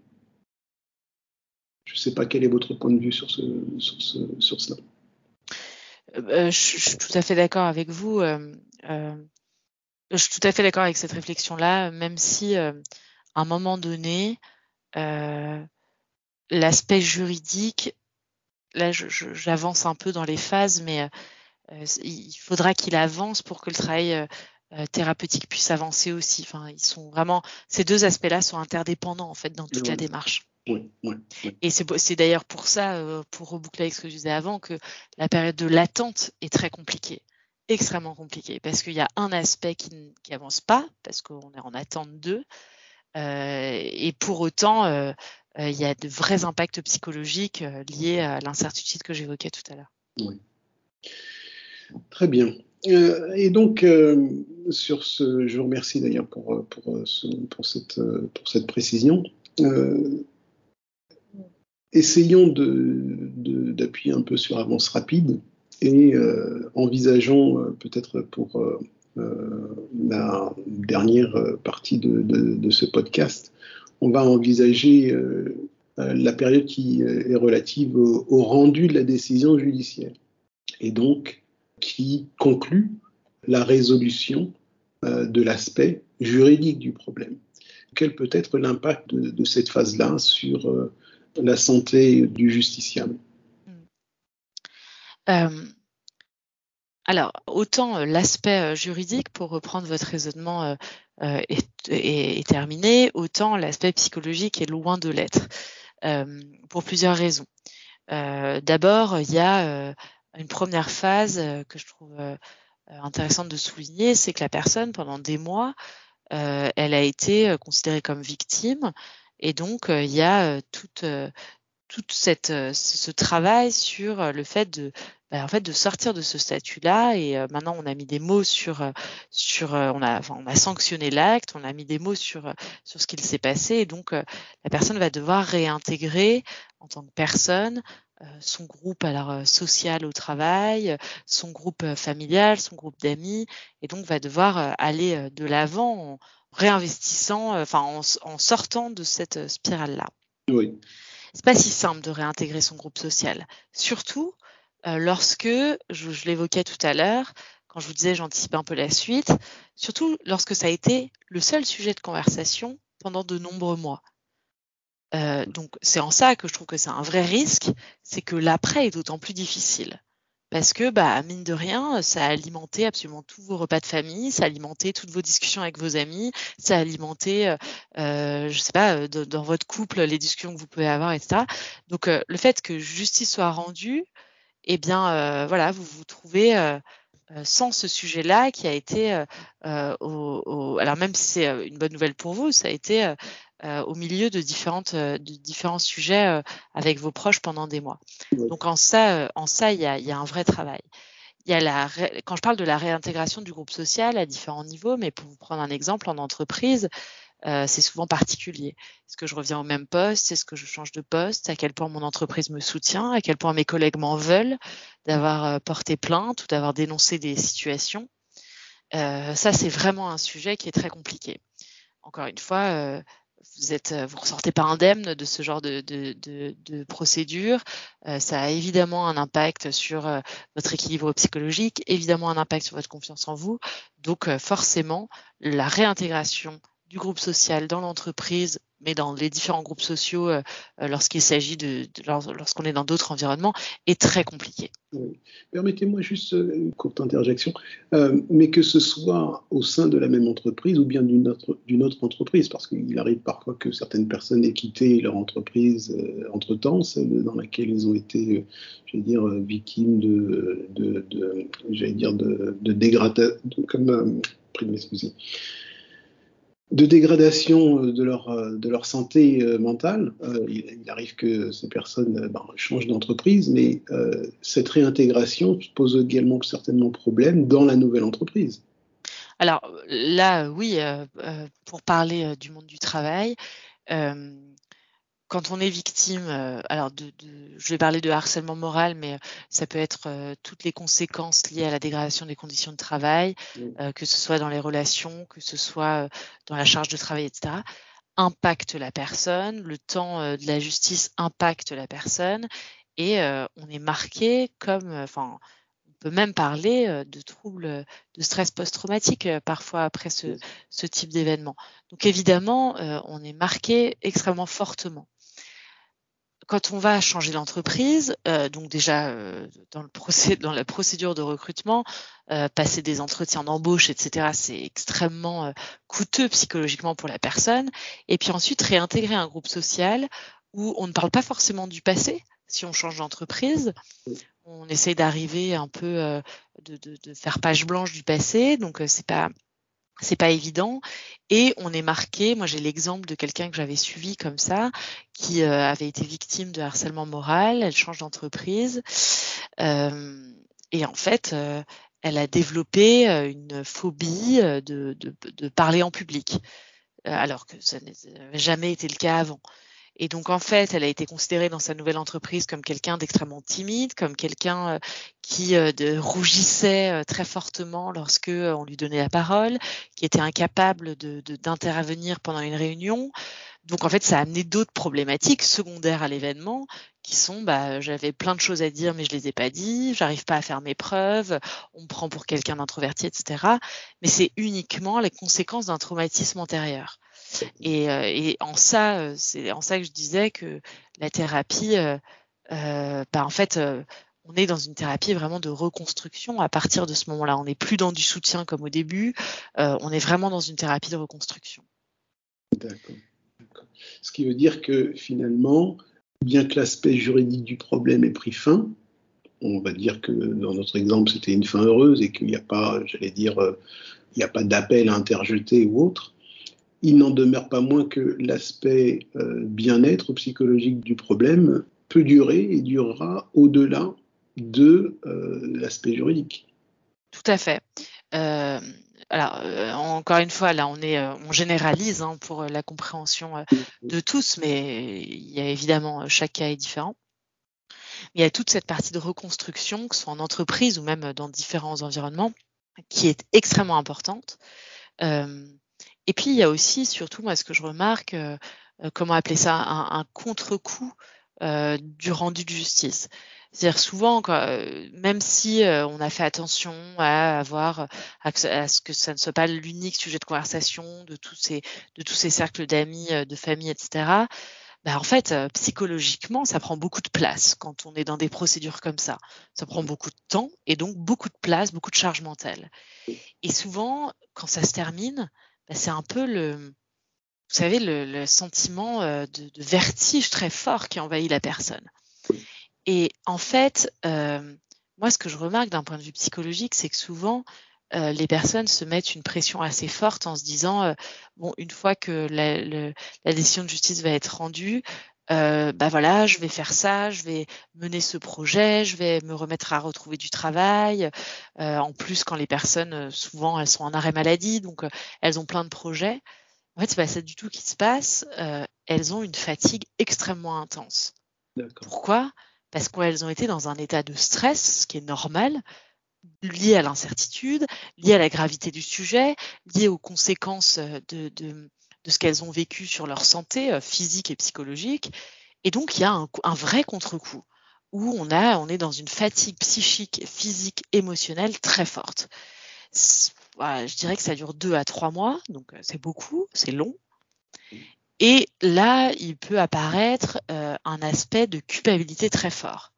Je ne sais pas quel est votre point de vue sur, ce, sur, ce, sur cela. Euh, je, suis tout à fait d'accord avec vous. Euh, je suis tout à fait d'accord avec cette réflexion-là, même si euh, à un moment donné, euh, l'aspect juridique, là j'avance un peu dans les phases, mais euh, il faudra qu'il avance pour que le travail thérapeutique puisse avancer aussi. Enfin, ils sont vraiment ces deux aspects-là sont interdépendants en fait dans toute la démarche. Oui, oui, Et c'est d'ailleurs pour ça, pour reboucler avec ce que je disais avant, que la période de l'attente est très compliquée extrêmement compliqué parce qu'il y a un aspect qui n'avance pas, parce qu'on est en attente d'eux, euh, et pour autant, euh, euh, il y a de vrais impacts psychologiques liés à l'incertitude que j'évoquais tout à l'heure. Très bien. et donc, sur ce, je vous remercie d'ailleurs pour, pour, cette, pour cette précision. essayons d'appuyer de, un peu sur avance rapide et euh, envisageons euh, peut-être pour euh, la dernière partie de, ce podcast, on va envisager la période qui est relative au, rendu de la décision judiciaire et donc qui conclut la résolution de l'aspect juridique du problème. Quel peut être l'impact de, cette phase-là sur la santé du justiciable? Alors, autant euh, l'aspect euh, juridique, pour reprendre votre raisonnement, est, terminé, autant l'aspect psychologique est loin de l'être, pour plusieurs raisons. D'abord, il y a une première phase que je trouve intéressante de souligner, c'est que la personne, pendant des mois, elle a été considérée comme victime, et donc il y a toute toute ce travail sur le fait de bah, en fait de sortir de ce statut-là et euh, maintenant on a mis des mots sur sur on a enfin, on a sanctionné l'acte, on a mis des mots sur sur ce qu'il s'est passé et donc la personne va devoir réintégrer en tant que personne son groupe alors social au travail, son groupe familial, son groupe d'amis, et donc va devoir aller de l'avant en réinvestissant, enfin en, sortant de cette spirale-là. Oui. C'est pas si simple de réintégrer son groupe social, surtout lorsque, je, l'évoquais tout à l'heure, quand je vous disais j'anticipe un peu la suite, surtout lorsque ça a été le seul sujet de conversation pendant de nombreux mois. Euh, donc c'est en ça que je trouve que c'est un vrai risque, c'est que l'après est d'autant plus difficile. Parce que, bah, mine de rien, ça a alimenté absolument tous vos repas de famille, ça a alimenté toutes vos discussions avec vos amis, ça a alimenté, euh, euh je sais pas, euh, dans votre couple, les discussions que vous pouvez avoir, etc. Donc, le fait que justice soit rendue, eh bien, voilà, vous vous trouvez euh, sans ce sujet-là qui a été, euh, euh, au, alors même si c'est une bonne nouvelle pour vous, ça a été au milieu de, différentes, de différents sujets avec vos proches pendant des mois. Donc en ça, en ça, il y a, y a un vrai travail. Il y a la, quand je parle de la réintégration du groupe social à différents niveaux, mais pour vous prendre un exemple en entreprise, euh, c'est souvent particulier. Est-ce que je reviens au même poste? Est-ce que je change de poste? À quel point mon entreprise me soutient? À quel point mes collègues m'en veulent d'avoir euh, porté plainte ou d'avoir dénoncé des situations? Euh, Ça, c'est vraiment un sujet qui est très compliqué. Encore une fois, vous êtes, vous ressortez pas indemne de ce genre de, procédure. ça a évidemment un impact sur votre équilibre psychologique, évidemment un impact sur votre confiance en vous. Donc forcément, la réintégration du groupe social dans l'entreprise, mais dans les différents groupes sociaux, euh, euh, lorsqu'il s'agit de, lorsqu'on est dans d'autres environnements, est très compliqué. Permettez-moi juste euh, une courte interjection, mais que ce soit au sein de la même entreprise ou bien d'une autre, entreprise, parce qu'il arrive parfois que certaines personnes aient quitté leur entreprise entre-temps, celle dans laquelle ils ont été, j'allais dire, victimes de, de, j'allais dire, de, de dégradation, comme, de dégradation euh, de leur, euh, de leur santé euh, mentale. il, arrive que ces personnes ben, changent d'entreprise, mais cette réintégration pose également certainement problème dans la nouvelle entreprise. Alors là, oui, pour parler du monde du travail, quand on est victime, euh, alors de, je vais parler de harcèlement moral, mais euh, ça peut être euh, toutes les conséquences liées à la dégradation des conditions de travail, que ce soit dans les relations, que ce soit dans la charge de travail, etc., impacte la personne, le temps de la justice impacte la personne, et on est marqué comme, enfin, on peut même parler de troubles de stress post-traumatique parfois après ce, ce type d'événement. Donc évidemment, on est marqué extrêmement fortement quand on va changer d'entreprise, euh, donc déjà euh, dans, le procès, dans la procédure de recrutement, euh, passer des entretiens d'embauche, etc., c'est extrêmement euh, coûteux psychologiquement pour la personne. Et puis ensuite, réintégrer un groupe social où on ne parle pas forcément du passé. Si on change d'entreprise, on essaie d'arriver un peu de, de, de, faire page blanche du passé, donc c'est pas c'est pas évident. Et on est marqué moi j'ai l'exemple de quelqu'un que j'avais suivi comme ça qui euh, avait été victime de harcèlement moral. Elle change d'entreprise. Euh, et en fait euh, elle a développé une phobie de, parler en public. Alors que ça n'avait jamais été le cas avant et donc, en fait, elle a été considérée dans sa nouvelle entreprise comme quelqu'un d'extrêmement timide, comme quelqu'un euh, qui euh, rougissait euh, très fortement lorsque on lui donnait la parole, qui était incapable d'intervenir pendant une réunion. Donc, en fait, ça a amené d'autres problématiques secondaires à l'événement qui sont bah, j'avais plein de choses à dire mais je les ai pas dit, j'arrive pas à faire mes preuves, on me prend pour quelqu'un d'introverti, etc. Mais c'est uniquement les conséquences d'un traumatisme antérieur. Et, euh, et en ça, euh, c'est en ça que je disais que la thérapie, euh, bah, en fait, on est dans une thérapie vraiment de reconstruction à partir de ce moment-là. On n'est plus dans du soutien comme au début, on est vraiment dans une thérapie de reconstruction. D'accord. Ce qui veut dire que finalement, bien que l'aspect juridique du problème ait pris fin, on va dire que dans notre exemple, c'était une fin heureuse et qu'il n'y a pas, j'allais dire, il n'y a pas d'appel à interjeter ou autre il n'en demeure pas moins que l'aspect euh, bien-être psychologique du problème peut durer et durera au-delà de euh, l'aspect juridique. Tout à fait. Euh, alors, encore une fois, là, on généralise hein, pour la compréhension de tous, mais il y a évidemment chaque cas est différent. Il y a toute cette partie de reconstruction, que ce soit en entreprise ou même dans différents environnements, qui est extrêmement importante. Et puis, il y a aussi, surtout, moi, ce que je remarque, euh, euh, comment appeler ça, un, contre-coup du rendu de justice. C'est-à-dire souvent, même si on a fait attention à avoir à, ce que ça ne soit pas l'unique sujet de conversation de tous ces de tous ces cercles d'amis, de famille, etc. Bah, en fait, euh, psychologiquement, ça prend beaucoup de place quand on est dans des procédures comme ça. Ça prend beaucoup de temps et donc beaucoup de place, beaucoup de charge mentale. Et souvent, quand ça se termine, bah, c'est un peu le, vous savez, le, sentiment euh, de, vertige très fort qui envahit la personne. Et en fait, euh, moi, ce que je remarque d'un point de vue psychologique, c'est que souvent, euh, les personnes se mettent une pression assez forte en se disant euh, bon une fois que la, la, décision de justice va être rendue euh, bah voilà je vais faire ça je vais mener ce projet je vais me remettre à retrouver du travail. Euh, en plus quand les personnes souvent elles sont en arrêt maladie donc elles ont plein de projets. En fait c'est pas ça du tout qui se passe. Elles ont une fatigue extrêmement intense. Pourquoi? Parce qu'elles ont été dans un état de stress ce qui est normal liées à l'incertitude, liées à la gravité du sujet, liées aux conséquences euh, de, de, ce qu'elles ont vécu sur leur santé euh, physique et psychologique. Et donc, il y a un, un vrai contre-coup où on, a, on est dans une fatigue psychique, physique, émotionnelle très forte. je dirais que ça dure deux à trois mois, donc euh, c'est beaucoup, c'est long. Et là, il peut apparaître euh, un aspect de culpabilité très fort.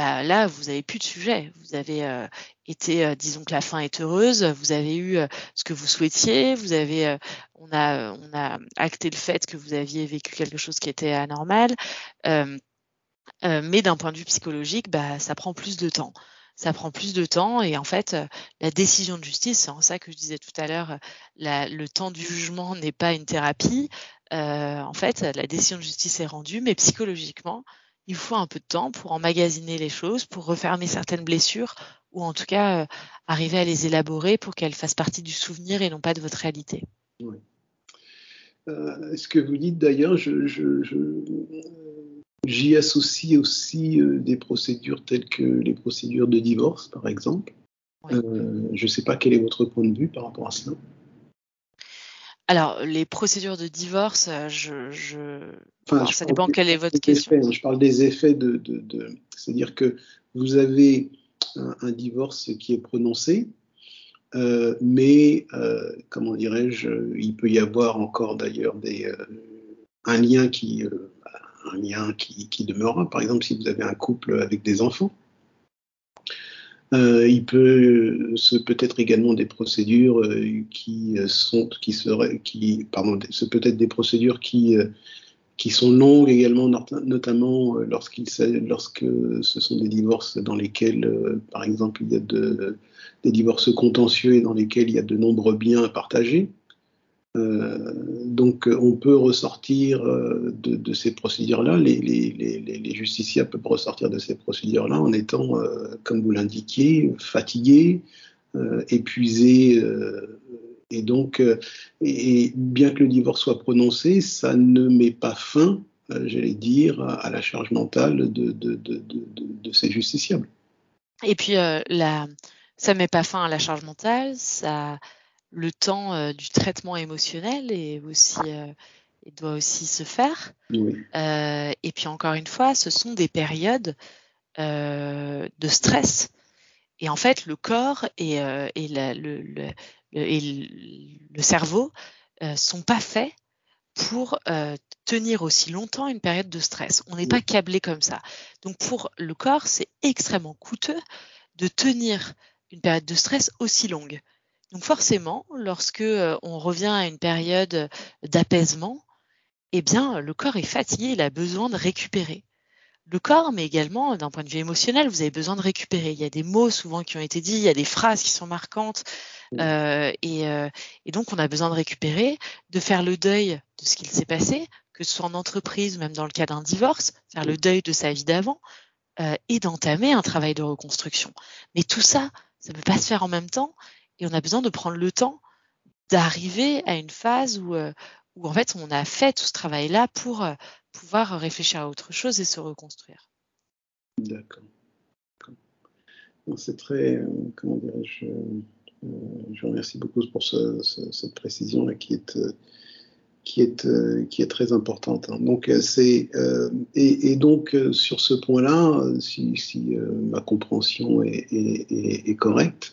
Bah, là, vous avez plus de sujet. Vous avez euh, été, euh, disons que la fin est heureuse, vous avez eu euh, ce que vous souhaitiez, on a acté le fait que vous aviez vécu quelque chose qui était anormal. mais d'un point de vue psychologique, bah, ça prend plus de temps. Ça prend plus de temps et en fait, la décision de justice, c'est en ça que je disais tout à l'heure, le temps du jugement n'est pas une thérapie. en fait, la décision de justice est rendue, mais psychologiquement, il faut un peu de temps pour emmagasiner les choses, pour refermer certaines blessures, ou en tout cas euh, arriver à les élaborer pour qu'elles fassent partie du souvenir et non pas de votre réalité. Oui. Euh, ce que vous dites d'ailleurs, j'y associe aussi euh, des procédures telles que les procédures de divorce, par exemple? je ne sais pas quel est votre point de vue par rapport à cela. Alors, les procédures de divorce, euh, je, ça dépend quelle est votre question. Hein. je parle des effets de, c'est-à-dire que vous avez un, divorce qui est prononcé, euh, mais euh, comment dirais-je, il peut y avoir encore d'ailleurs des un lien qui un lien qui, qui demeurera. Par exemple, si vous avez un couple avec des enfants, euh, il peut, ce peut être également des procédures euh, qui sont, qui seraient, qui, pardon, ce peut être des procédures qui, euh, qui sont longues également, notamment lorsqu'il, lorsque ce sont des divorces dans lesquels, par exemple, il y a de, des divorces contentieux et dans lesquels il y a de nombreux biens à partager. Euh, donc on peut ressortir euh, de, ces procédures-là, les, justiciables peuvent ressortir de ces procédures-là en étant, euh, comme vous l'indiquiez, fatigués, épuisés. et donc, et, bien que le divorce soit prononcé, ça ne met pas fin, j'allais dire, à la charge mentale de, ces justiciables. Et puis, ça ne met pas fin à la charge mentale, ça le temps euh, du traitement émotionnel est aussi, euh, doit aussi se faire. Euh, et puis encore une fois, ce sont des périodes de stress. Et en fait, le corps et, et, le, le, et le, cerveau sont pas faits pour tenir aussi longtemps une période de stress. On n'est pas câblé comme ça. Donc pour le corps, c'est extrêmement coûteux de tenir une période de stress aussi longue. Donc forcément, lorsque euh, on revient à une période d'apaisement, eh bien, le corps est fatigué, il a besoin de récupérer. Le corps, mais également d'un point de vue émotionnel, vous avez besoin de récupérer. Il y a des mots souvent qui ont été dits, il y a des phrases qui sont marquantes, euh, et, euh, et, donc on a besoin de récupérer, de faire le deuil de ce qu'il s'est passé, que ce soit en entreprise ou même dans le cas d'un divorce, faire le deuil de sa vie d'avant, euh, et d'entamer un travail de reconstruction. Mais tout ça, ça ne peut pas se faire en même temps, et on a besoin de prendre le temps d'arriver à une phase où, euh, en fait on a fait tout ce travail-là pour euh, pouvoir réfléchir à autre chose et se reconstruire. D'accord. C'est très, comment dirais-je, je remercie beaucoup pour cette précision-là qui est qui est, euh, qui est très importante. Hein. Donc, euh, c'est, euh, et, donc, sur ce point-là, si, si ma compréhension est correcte,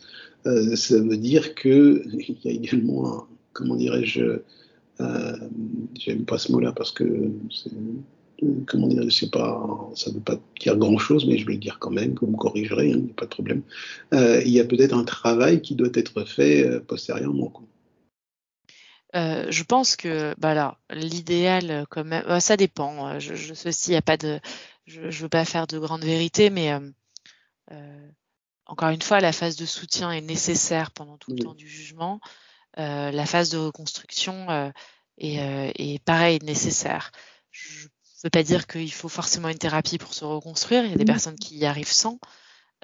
ça veut dire qu'il (laughs) y a également, un, comment dirais-je, j'aime pas ce mot-là parce que comment dire, c'est pas, ça ne veut pas dire grand-chose, mais je vais le dire quand même, vous me corrigerez, il n'y a pas de problème. il y a peut-être un travail qui doit être fait postérieurement. Euh, je pense que bah l'idéal euh, quand même, euh, ça dépend. Je, ceci, y a pas de, je, ne veux pas faire de grande vérité, mais encore une fois, la phase de soutien est nécessaire pendant tout le temps du jugement. la phase de reconstruction est, est pareil nécessaire. Je ne veux pas dire qu'il faut forcément une thérapie pour se reconstruire. Il y a des personnes qui y arrivent sans.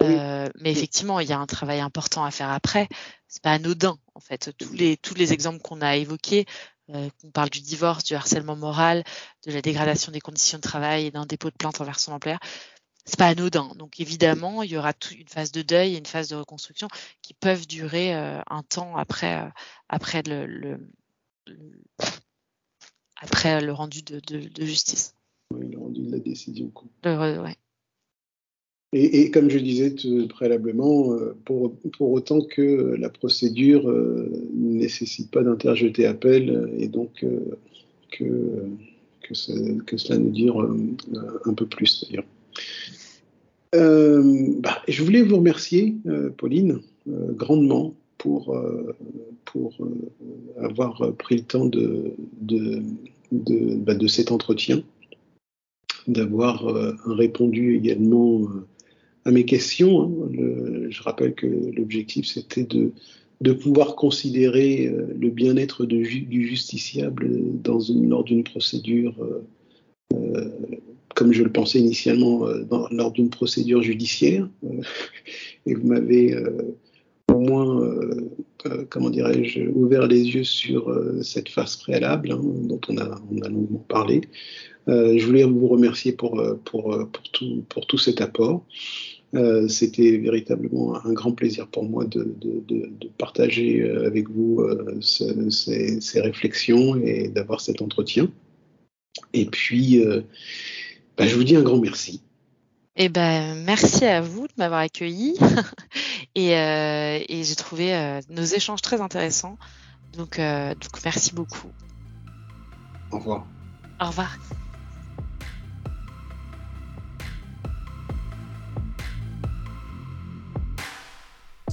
Euh, mais effectivement, il y a un travail important à faire après. C'est pas anodin, en fait. Tous les, tous les exemples qu'on a évoqués, euh, qu'on parle du divorce, du harcèlement moral, de la dégradation des conditions de travail et d'un dépôt de plainte envers son employeur, c'est pas anodin. Donc évidemment, il y aura toute une phase de deuil et une phase de reconstruction qui peuvent durer euh, un temps après, euh, après le, le, après le rendu de, de, de, justice. Oui, le rendu de la décision. Le, ouais. Et, comme je disais préalablement, euh, pour, pour, autant que la procédure euh, ne nécessite pas d'interjeter appel et donc que, que, cela nous dure un peu plus d'ailleurs. Bah, je voulais vous remercier, Pauline, grandement pour, pour avoir pris le temps de, de, de, bah, cet entretien, d'avoir répondu également à mes questions. Hein. je rappelle que l'objectif, c'était de, de pouvoir considérer euh, le bien-être du justiciable dans une, lors d'une procédure, euh, euh, comme je le pensais initialement, lors d'une procédure judiciaire. (laughs) et vous m'avez au moins, comment dirais-je, ouvert les yeux sur cette phase préalable hein, dont on a, on a longuement parlé. je voulais vous remercier pour, pour, pour, tout, pour tout cet apport. Euh, c'était véritablement un grand plaisir pour moi de, partager euh, avec vous euh, ces, réflexions et d'avoir cet entretien. Et puis, bah, je vous dis un grand merci. Eh ben, merci à vous de m'avoir accueilli (laughs) et, j'ai trouvé nos échanges très intéressants. Donc, donc, merci beaucoup. Au revoir. Au revoir.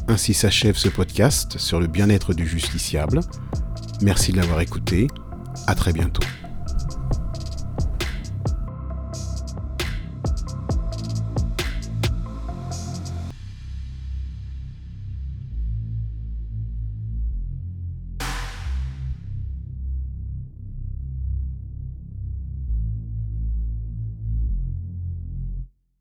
Ainsi s'achève ce podcast sur le bien-être du justiciable. Merci de l'avoir écouté. À très bientôt.